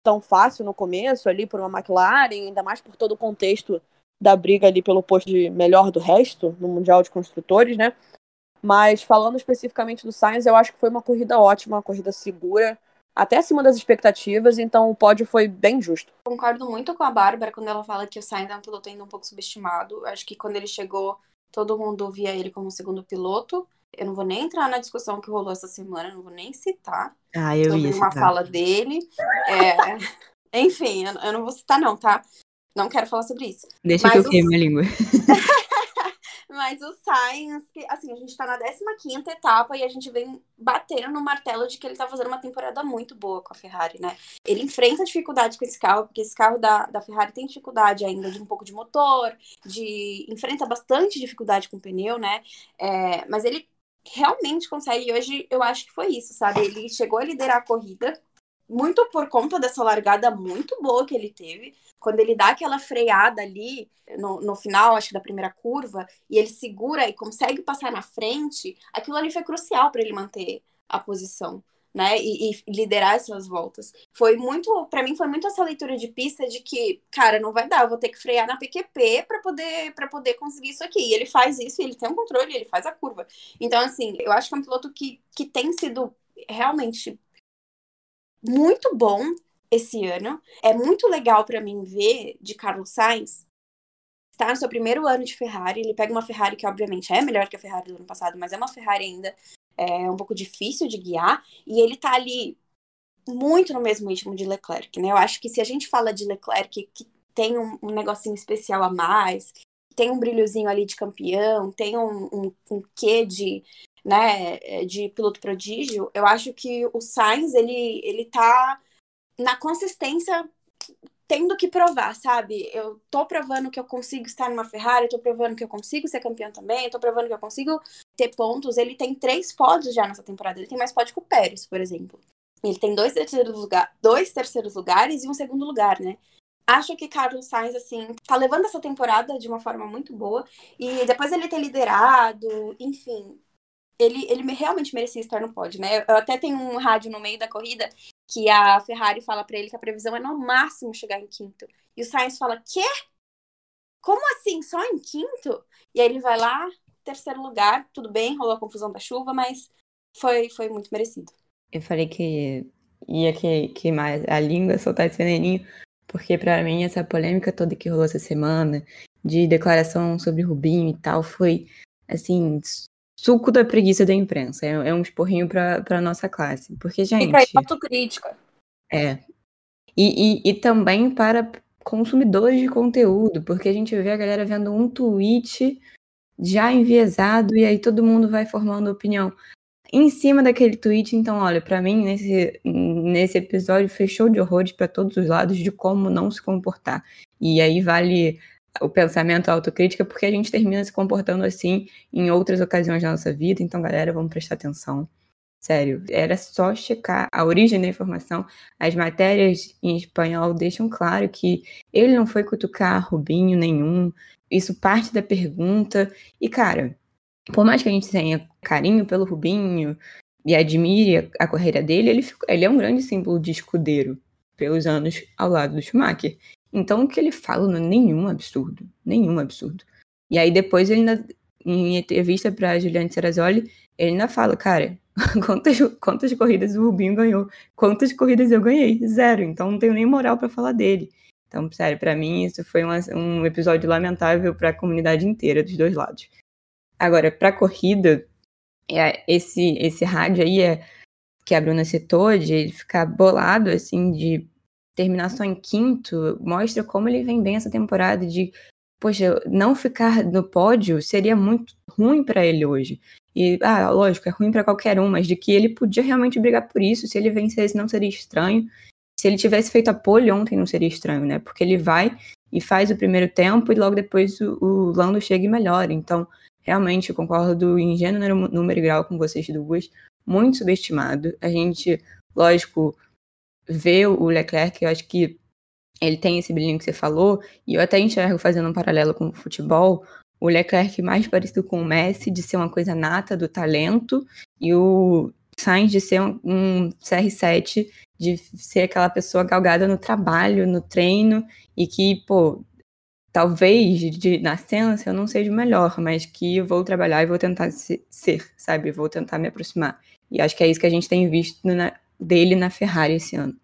tão fácil no começo ali por uma McLaren, ainda mais por todo o contexto da briga ali pelo posto de melhor do resto no Mundial de Construtores, né? Mas falando especificamente do Sainz, eu acho que foi uma corrida ótima, uma corrida segura até acima das expectativas, então o pódio foi bem justo. Concordo muito com a Bárbara quando ela fala que o Sainz é um piloto ainda um pouco subestimado. Acho que quando ele chegou, todo mundo via ele como segundo piloto. Eu não vou nem entrar na discussão que rolou essa semana, não vou nem citar ah, eu sobre ia uma fala dele. É... Enfim, eu não vou citar não, tá? Não quero falar sobre isso. Deixa Mas que eu queime minha língua. Mas o Sainz, assim, a gente tá na 15 etapa e a gente vem batendo no martelo de que ele tá fazendo uma temporada muito boa com a Ferrari, né? Ele enfrenta dificuldades com esse carro, porque esse carro da, da Ferrari tem dificuldade ainda de um pouco de motor, de enfrenta bastante dificuldade com o pneu, né? É, mas ele realmente consegue, e hoje eu acho que foi isso, sabe? Ele chegou a liderar a corrida, muito por conta dessa largada muito boa que ele teve. Quando ele dá aquela freada ali no, no final, acho que da primeira curva, e ele segura e consegue passar na frente, aquilo ali foi crucial para ele manter a posição. Né, e, e, liderar essas voltas. Foi muito, para mim foi muito essa leitura de pista de que, cara, não vai dar, eu vou ter que frear na PQP para poder para poder conseguir isso aqui. E ele faz isso, ele tem um controle, ele faz a curva. Então assim, eu acho que é um piloto que, que tem sido realmente muito bom esse ano. É muito legal para mim ver de Carlos Sainz está no seu primeiro ano de Ferrari, ele pega uma Ferrari que obviamente é melhor que a Ferrari do ano passado, mas é uma Ferrari ainda é um pouco difícil de guiar, e ele tá ali muito no mesmo ritmo de Leclerc, né? Eu acho que se a gente fala de Leclerc que tem um, um negocinho especial a mais, tem um brilhozinho ali de campeão, tem um, um, um quê de, né, de piloto prodígio, eu acho que o Sainz, ele, ele tá na consistência tendo que provar, sabe? Eu tô provando que eu consigo estar numa Ferrari, eu tô provando que eu consigo ser campeão também, eu tô provando que eu consigo ter pontos. Ele tem três pódios já nessa temporada, ele tem mais pódio que o Pérez, por exemplo. Ele tem dois terceiros, lugar, dois terceiros lugares e um segundo lugar, né? Acho que Carlos Sainz, assim, tá levando essa temporada de uma forma muito boa. E depois ele ter liderado, enfim, ele, ele realmente merecia estar no pódio, né? Eu até tenho um rádio no meio da corrida que a Ferrari fala para ele que a previsão é no máximo chegar em quinto. E o Sainz fala: "Quê? Como assim? Só em quinto?" E aí ele vai lá, terceiro lugar, tudo bem, rolou a confusão da chuva, mas foi foi muito merecido. Eu falei que ia que, que mais a língua soltar esse veneninho, porque para mim essa polêmica toda que rolou essa semana de declaração sobre Rubinho e tal foi assim suco da preguiça da imprensa. É, é um esporrinho pra, pra nossa classe. Porque, gente. E pra autocrítica. É. E, e, e também para consumidores de conteúdo, porque a gente vê a galera vendo um tweet já enviesado e aí todo mundo vai formando opinião em cima daquele tweet. Então, olha, para mim nesse, nesse episódio fechou de horrores para todos os lados de como não se comportar. E aí vale o pensamento, a autocrítica, porque a gente termina se comportando assim em outras ocasiões da nossa vida. Então, galera, vamos prestar atenção. Sério, era só checar a origem da informação. As matérias em espanhol deixam claro que ele não foi cutucar Rubinho nenhum. Isso parte da pergunta. E, cara, por mais que a gente tenha carinho pelo Rubinho e admire a carreira dele, ele, ele é um grande símbolo de escudeiro pelos anos ao lado do Schumacher. Então o que ele fala não é nenhum absurdo, nenhum absurdo. E aí depois ele ainda, em entrevista para Juliane Serrazoli, ele ainda fala, cara, quantas, quantas corridas o Rubinho ganhou? Quantas corridas eu ganhei? Zero. Então não tenho nem moral para falar dele. Então, sério, para mim isso foi uma, um episódio lamentável para a comunidade inteira dos dois lados. Agora, para corrida, é, esse esse rádio aí é que a Bruna citou de ele ficar bolado assim de terminar só em quinto mostra como ele vem bem essa temporada de poxa, não ficar no pódio seria muito ruim para ele hoje. E, ah, lógico, é ruim para qualquer um, mas de que ele podia realmente brigar por isso, se ele vencesse não seria estranho. Se ele tivesse feito a pole ontem não seria estranho, né? Porque ele vai e faz o primeiro tempo e logo depois o, o Lando chega e melhora. Então, realmente, eu concordo em gênero, número e grau com vocês duas. Muito subestimado. A gente, lógico, ver o Leclerc, eu acho que ele tem esse brilhinho que você falou, e eu até enxergo fazendo um paralelo com o futebol, o Leclerc mais parecido com o Messi, de ser uma coisa nata do talento, e o Sainz de ser um, um CR7, de ser aquela pessoa galgada no trabalho, no treino, e que, pô, talvez de nascença eu não seja o melhor, mas que eu vou trabalhar e vou tentar ser, sabe? Vou tentar me aproximar. E acho que é isso que a gente tem visto na, dele na Ferrari esse ano.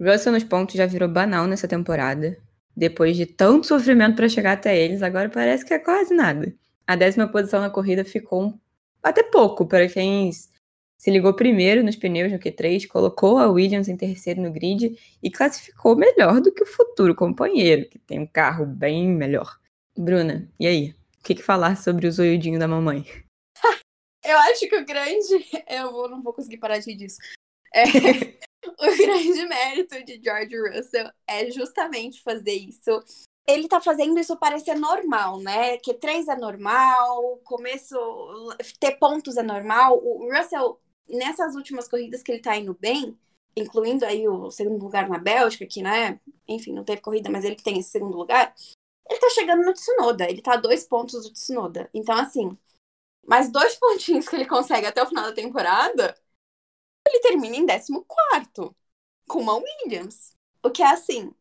Russell nos pontos já virou banal nessa temporada. Depois de tanto sofrimento para chegar até eles, agora parece que é quase nada. A décima posição na corrida ficou até pouco para quem se ligou primeiro nos pneus no Q3, colocou a Williams em terceiro no grid e classificou melhor do que o futuro companheiro, que tem um carro bem melhor. Bruna, e aí? O que, que falar sobre o zoiudinho da mamãe? Eu acho que o grande. Eu vou, não vou conseguir parar de rir disso. É, o grande mérito de George Russell é justamente fazer isso. Ele tá fazendo isso parecer normal, né? Que três é normal, começo. ter pontos é normal. O Russell, nessas últimas corridas que ele tá indo bem, incluindo aí o segundo lugar na Bélgica, que, né? Enfim, não teve corrida, mas ele tem esse segundo lugar. Ele tá chegando no Tsunoda, ele tá a dois pontos do Tsunoda. Então, assim, mais dois pontinhos que ele consegue até o final da temporada, ele termina em 14 com uma Williams. O que é assim,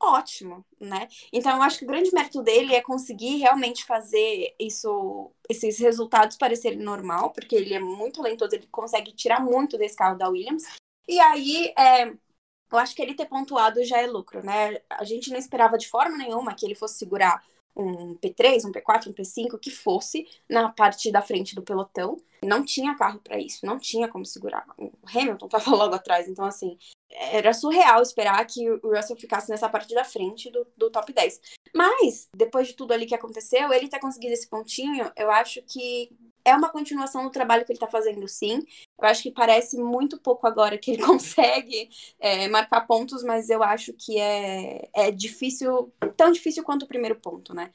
ótimo, né? Então eu acho que o grande mérito dele é conseguir realmente fazer isso, esses resultados parecerem normal, porque ele é muito talentoso, ele consegue tirar muito desse carro da Williams. E aí, é, eu acho que ele ter pontuado já é lucro, né? A gente não esperava de forma nenhuma que ele fosse segurar um P3, um P4, um P5, que fosse na parte da frente do pelotão. Não tinha carro para isso, não tinha como segurar. O Hamilton estava logo atrás, então assim, era surreal esperar que o Russell ficasse nessa parte da frente do, do top 10. Mas, depois de tudo ali que aconteceu, ele ter conseguido esse pontinho, eu acho que é uma continuação do trabalho que ele está fazendo, sim. Eu acho que parece muito pouco agora que ele consegue é, marcar pontos, mas eu acho que é, é difícil, tão difícil quanto o primeiro ponto, né?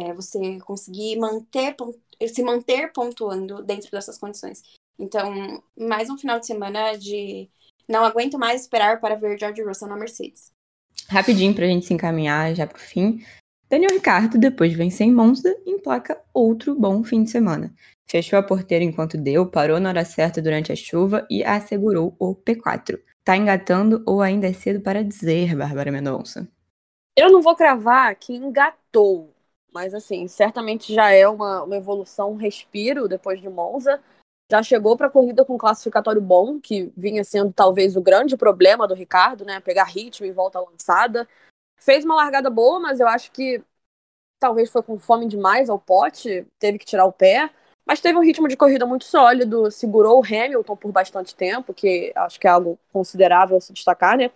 É você conseguir manter, se manter pontuando dentro dessas condições. Então, mais um final de semana de não aguento mais esperar para ver George Russell na Mercedes. Rapidinho para a gente se encaminhar já para o fim. Daniel Ricciardo, depois de vencer em Monza, emplaca outro bom fim de semana. Fechou a porteira enquanto deu, parou na hora certa durante a chuva e assegurou o P4. Tá engatando ou ainda é cedo para dizer, Bárbara Mendonça? Eu não vou cravar que engatou, mas assim, certamente já é uma, uma evolução, um respiro depois de Monza. Já chegou para a corrida com classificatório bom, que vinha sendo talvez o grande problema do Ricardo, né? Pegar ritmo e volta lançada. Fez uma largada boa, mas eu acho que talvez foi com fome demais ao pote, teve que tirar o pé. Mas teve um ritmo de corrida muito sólido, segurou o Hamilton por bastante tempo, que acho que é algo considerável se destacar, né?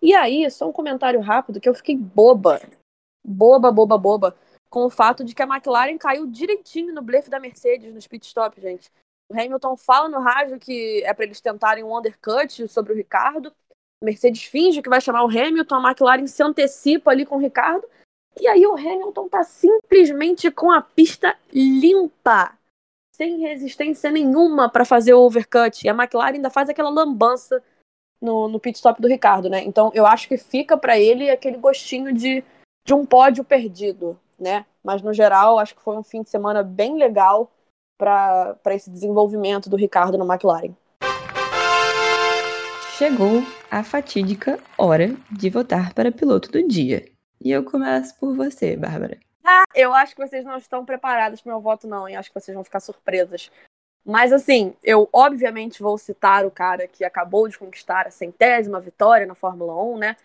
E aí, só um comentário rápido que eu fiquei boba, boba, boba, boba, com o fato de que a McLaren caiu direitinho no blefe da Mercedes nos pit stop, gente. O Hamilton fala no rádio que é para eles tentarem um undercut sobre o Ricardo. A Mercedes finge que vai chamar o Hamilton, a McLaren se antecipa ali com o Ricardo. E aí o Hamilton tá simplesmente com a pista limpa sem resistência nenhuma para fazer o overcut. E a McLaren ainda faz aquela lambança no, no pit stop do Ricardo, né? Então eu acho que fica para ele aquele gostinho de, de um pódio perdido, né? Mas no geral, acho que foi um fim de semana bem legal para esse desenvolvimento do Ricardo na McLaren. Chegou a fatídica hora de votar para piloto do dia. E eu começo por você, Bárbara. Ah, eu acho que vocês não estão preparados para o meu voto, não, e acho que vocês vão ficar surpresas. Mas assim, eu obviamente vou citar o cara que acabou de conquistar a centésima vitória na Fórmula 1, né?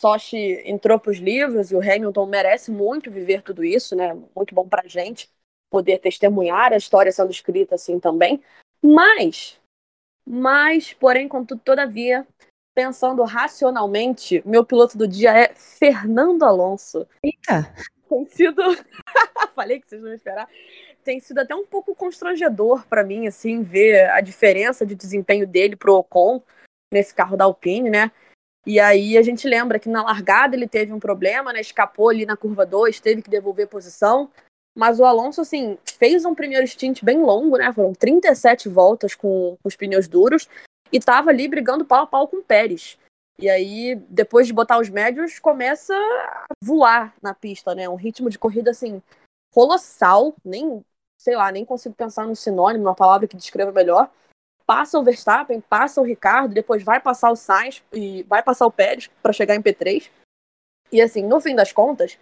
Sochi entrou para os livros e o Hamilton merece muito viver tudo isso, né? Muito bom pra gente poder testemunhar a história sendo escrita assim também. Mas, mas, porém, contudo, todavia, pensando racionalmente, meu piloto do dia é Fernando Alonso. Eita! tem sido. Falei que vocês não iam esperar. Tem sido até um pouco constrangedor para mim, assim, ver a diferença de desempenho dele pro Ocon nesse carro da Alpine, né? E aí a gente lembra que na largada ele teve um problema, né? Escapou ali na curva 2, teve que devolver posição. Mas o Alonso, assim, fez um primeiro stint bem longo, né? Foram 37 voltas com, os pneus duros e tava ali brigando pau a pau com o Pérez. E aí, depois de botar os médios, começa a voar na pista, né? Um ritmo de corrida, assim, colossal. Nem, sei lá, nem consigo pensar num sinônimo, uma palavra que descreva melhor. Passa o Verstappen, passa o Ricardo, depois vai passar o Sainz e vai passar o Pérez para chegar em P3. E assim, no fim das contas,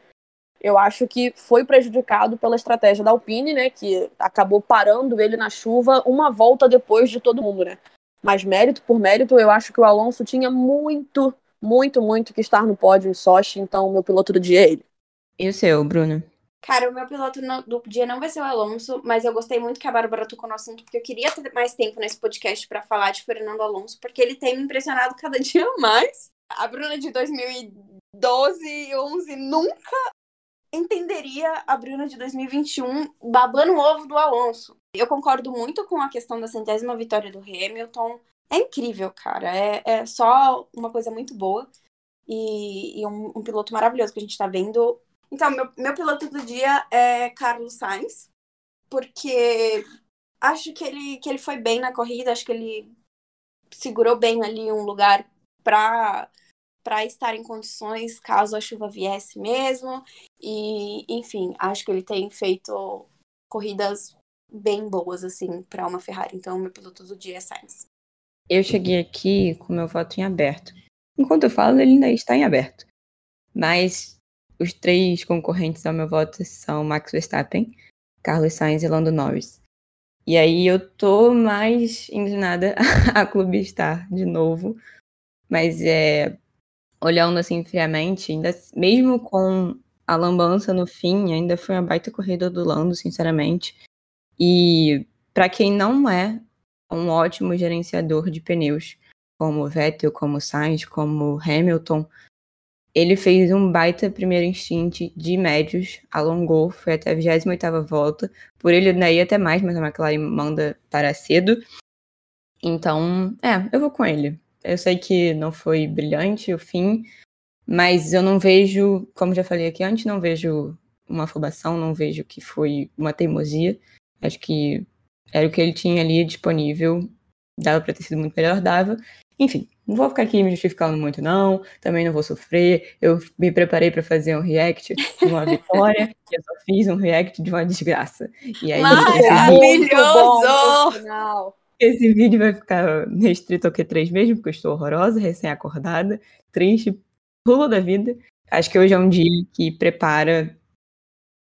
eu acho que foi prejudicado pela estratégia da Alpine, né? Que acabou parando ele na chuva uma volta depois de todo mundo, né? Mas mérito por mérito, eu acho que o Alonso tinha muito, muito, muito que estar no pódio em Sochi, então meu piloto do dia é ele. E o seu, Bruno? Cara, o meu piloto do dia não vai ser o Alonso, mas eu gostei muito que a Bárbara tocou no assunto, porque eu queria ter mais tempo nesse podcast para falar de Fernando Alonso, porque ele tem me impressionado cada dia mais. A Bruna de 2012 e 11 nunca entenderia a Bruna de 2021 babando o ovo do Alonso. Eu concordo muito com a questão da centésima vitória do Hamilton. É incrível, cara. É, é só uma coisa muito boa. E, e um, um, piloto maravilhoso que a gente tá vendo. Então, meu, meu piloto do dia é Carlos Sainz, porque acho que ele, que ele foi bem na corrida, acho que ele segurou bem ali um lugar para para estar em condições caso a chuva viesse mesmo. E, enfim, acho que ele tem feito corridas bem boas, assim, para uma Ferrari. Então, meu piloto do dia é Sainz. Eu cheguei aqui com meu voto em aberto. Enquanto eu falo, ele ainda está em aberto. Mas os três concorrentes ao meu voto são Max Verstappen, Carlos Sainz e Lando Norris. E aí eu tô mais inclinada a clubistar de novo. Mas é olhando assim friamente, ainda, mesmo com a lambança no fim, ainda foi uma baita corrida do Lando, sinceramente. E para quem não é um ótimo gerenciador de pneus, como Vettel, como Sainz, como Hamilton, ele fez um baita primeiro instinto de médios, alongou, foi até a 28ª volta. Por ele ainda ia até mais, mas a McLaren manda para cedo. Então, é, eu vou com ele. Eu sei que não foi brilhante o fim, mas eu não vejo, como já falei aqui antes, não vejo uma afobação, não vejo que foi uma teimosia. Acho que era o que ele tinha ali disponível, dava para ter sido muito melhor, dava. Enfim, não vou ficar aqui me justificando muito, não. Também não vou sofrer. Eu me preparei para fazer um react de uma vitória e eu só fiz um react de uma desgraça. E aí, Maravilhoso! Esse vídeo vai ficar restrito ao Q3 mesmo, porque eu estou horrorosa, recém-acordada, triste, pulo da vida. Acho que hoje é um dia que prepara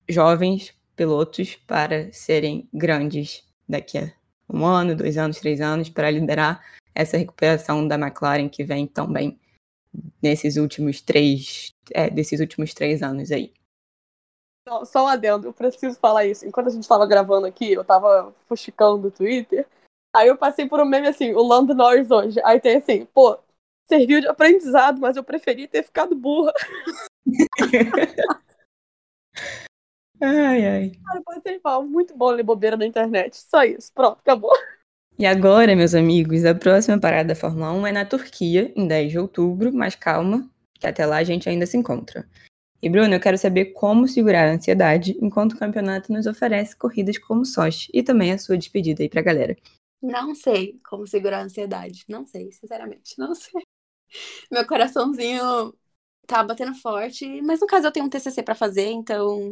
jovens pilotos para serem grandes daqui a um ano, dois anos, três anos, para liderar essa recuperação da McLaren que vem tão bem nesses últimos três, é, desses últimos três anos aí. Só um adendo, eu preciso falar isso. Enquanto a gente estava gravando aqui, eu estava fuxicando o Twitter, Aí eu passei por um meme assim, o Lando Norris hoje. Aí tem assim, pô, serviu de aprendizado, mas eu preferi ter ficado burra. ai, ai. Cara, passei mal. Muito bom ler bobeira na internet. Só isso. Pronto, acabou. E agora, meus amigos, a próxima parada da Fórmula 1 é na Turquia, em 10 de outubro, mas calma, que até lá a gente ainda se encontra. E Bruno, eu quero saber como segurar a ansiedade enquanto o campeonato nos oferece corridas como Sochi e também a sua despedida aí pra galera. Não sei como segurar a ansiedade. Não sei, sinceramente, não sei. Meu coraçãozinho tá batendo forte, mas no caso eu tenho um TCC para fazer, então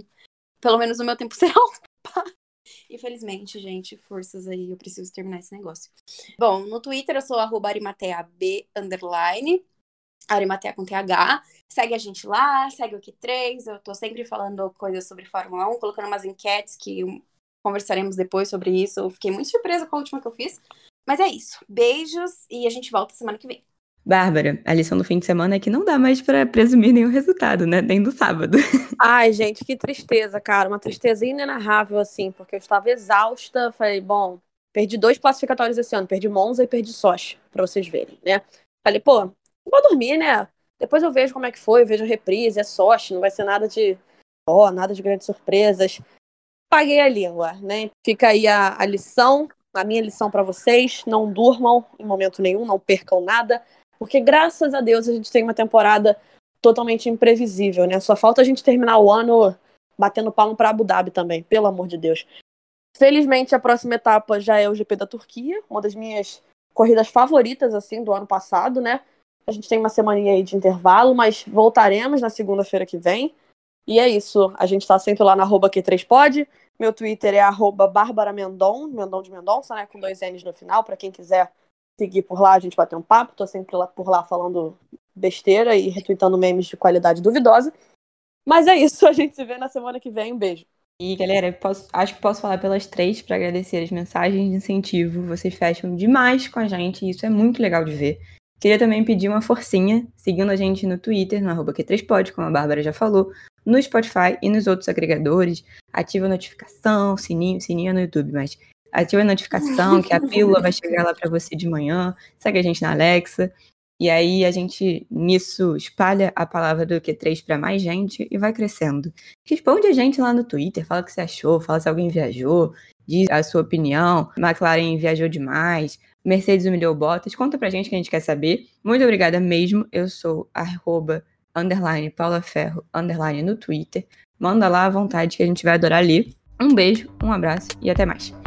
pelo menos o meu tempo será ocupado. Infelizmente, gente, forças aí, eu preciso terminar esse negócio. Bom, no Twitter eu sou arroba arimateab, underline, arimatea com TH. Segue a gente lá, segue o Q3, eu tô sempre falando coisas sobre Fórmula 1, colocando umas enquetes que conversaremos depois sobre isso. Eu fiquei muito surpresa com a última que eu fiz. Mas é isso. Beijos e a gente volta semana que vem. Bárbara, a lição do fim de semana é que não dá mais para presumir nenhum resultado, né? Nem do sábado. Ai, gente, que tristeza, cara. Uma tristeza inenarrável, assim, porque eu estava exausta. Falei, bom, perdi dois classificatórios esse ano. Perdi Monza e perdi Sochi, pra vocês verem, né? Falei, pô, vou dormir, né? Depois eu vejo como é que foi, eu vejo a reprise, é Sochi, não vai ser nada de. Ó, oh, nada de grandes surpresas paguei a língua, né? Fica aí a, a lição, a minha lição para vocês: não durmam em momento nenhum, não percam nada, porque graças a Deus a gente tem uma temporada totalmente imprevisível, né? Só falta a gente terminar o ano batendo palmo para Abu Dhabi também, pelo amor de Deus. Felizmente a próxima etapa já é o GP da Turquia, uma das minhas corridas favoritas assim do ano passado, né? A gente tem uma semana aí de intervalo, mas voltaremos na segunda-feira que vem. E é isso. A gente tá sempre lá na arroba Q3pod. Meu Twitter é arroba Bárbara Mendon, Mendon de Mendonça, né? Com dois N's no final, para quem quiser seguir por lá, a gente bater um papo. Tô sempre lá, por lá falando besteira e retweetando memes de qualidade duvidosa. Mas é isso, a gente se vê na semana que vem. Um beijo. E galera, posso, acho que posso falar pelas três para agradecer as mensagens de incentivo. Vocês fecham demais com a gente isso é muito legal de ver. Queria também pedir uma forcinha, seguindo a gente no Twitter, no arroba Q3pod, como a Bárbara já falou, no Spotify e nos outros agregadores. Ativa a notificação, sininho, sininho é no YouTube, mas ativa a notificação que a pílula vai chegar lá para você de manhã. Segue a gente na Alexa. E aí a gente, nisso, espalha a palavra do Q3 para mais gente e vai crescendo. Responde a gente lá no Twitter, fala o que você achou, fala se alguém viajou, diz a sua opinião. McLaren viajou demais, Mercedes humilhou Bottas. Conta pra gente que a gente quer saber. Muito obrigada mesmo. Eu sou arroba underline Paula Ferro, underline no Twitter. Manda lá à vontade que a gente vai adorar ler. Um beijo, um abraço e até mais.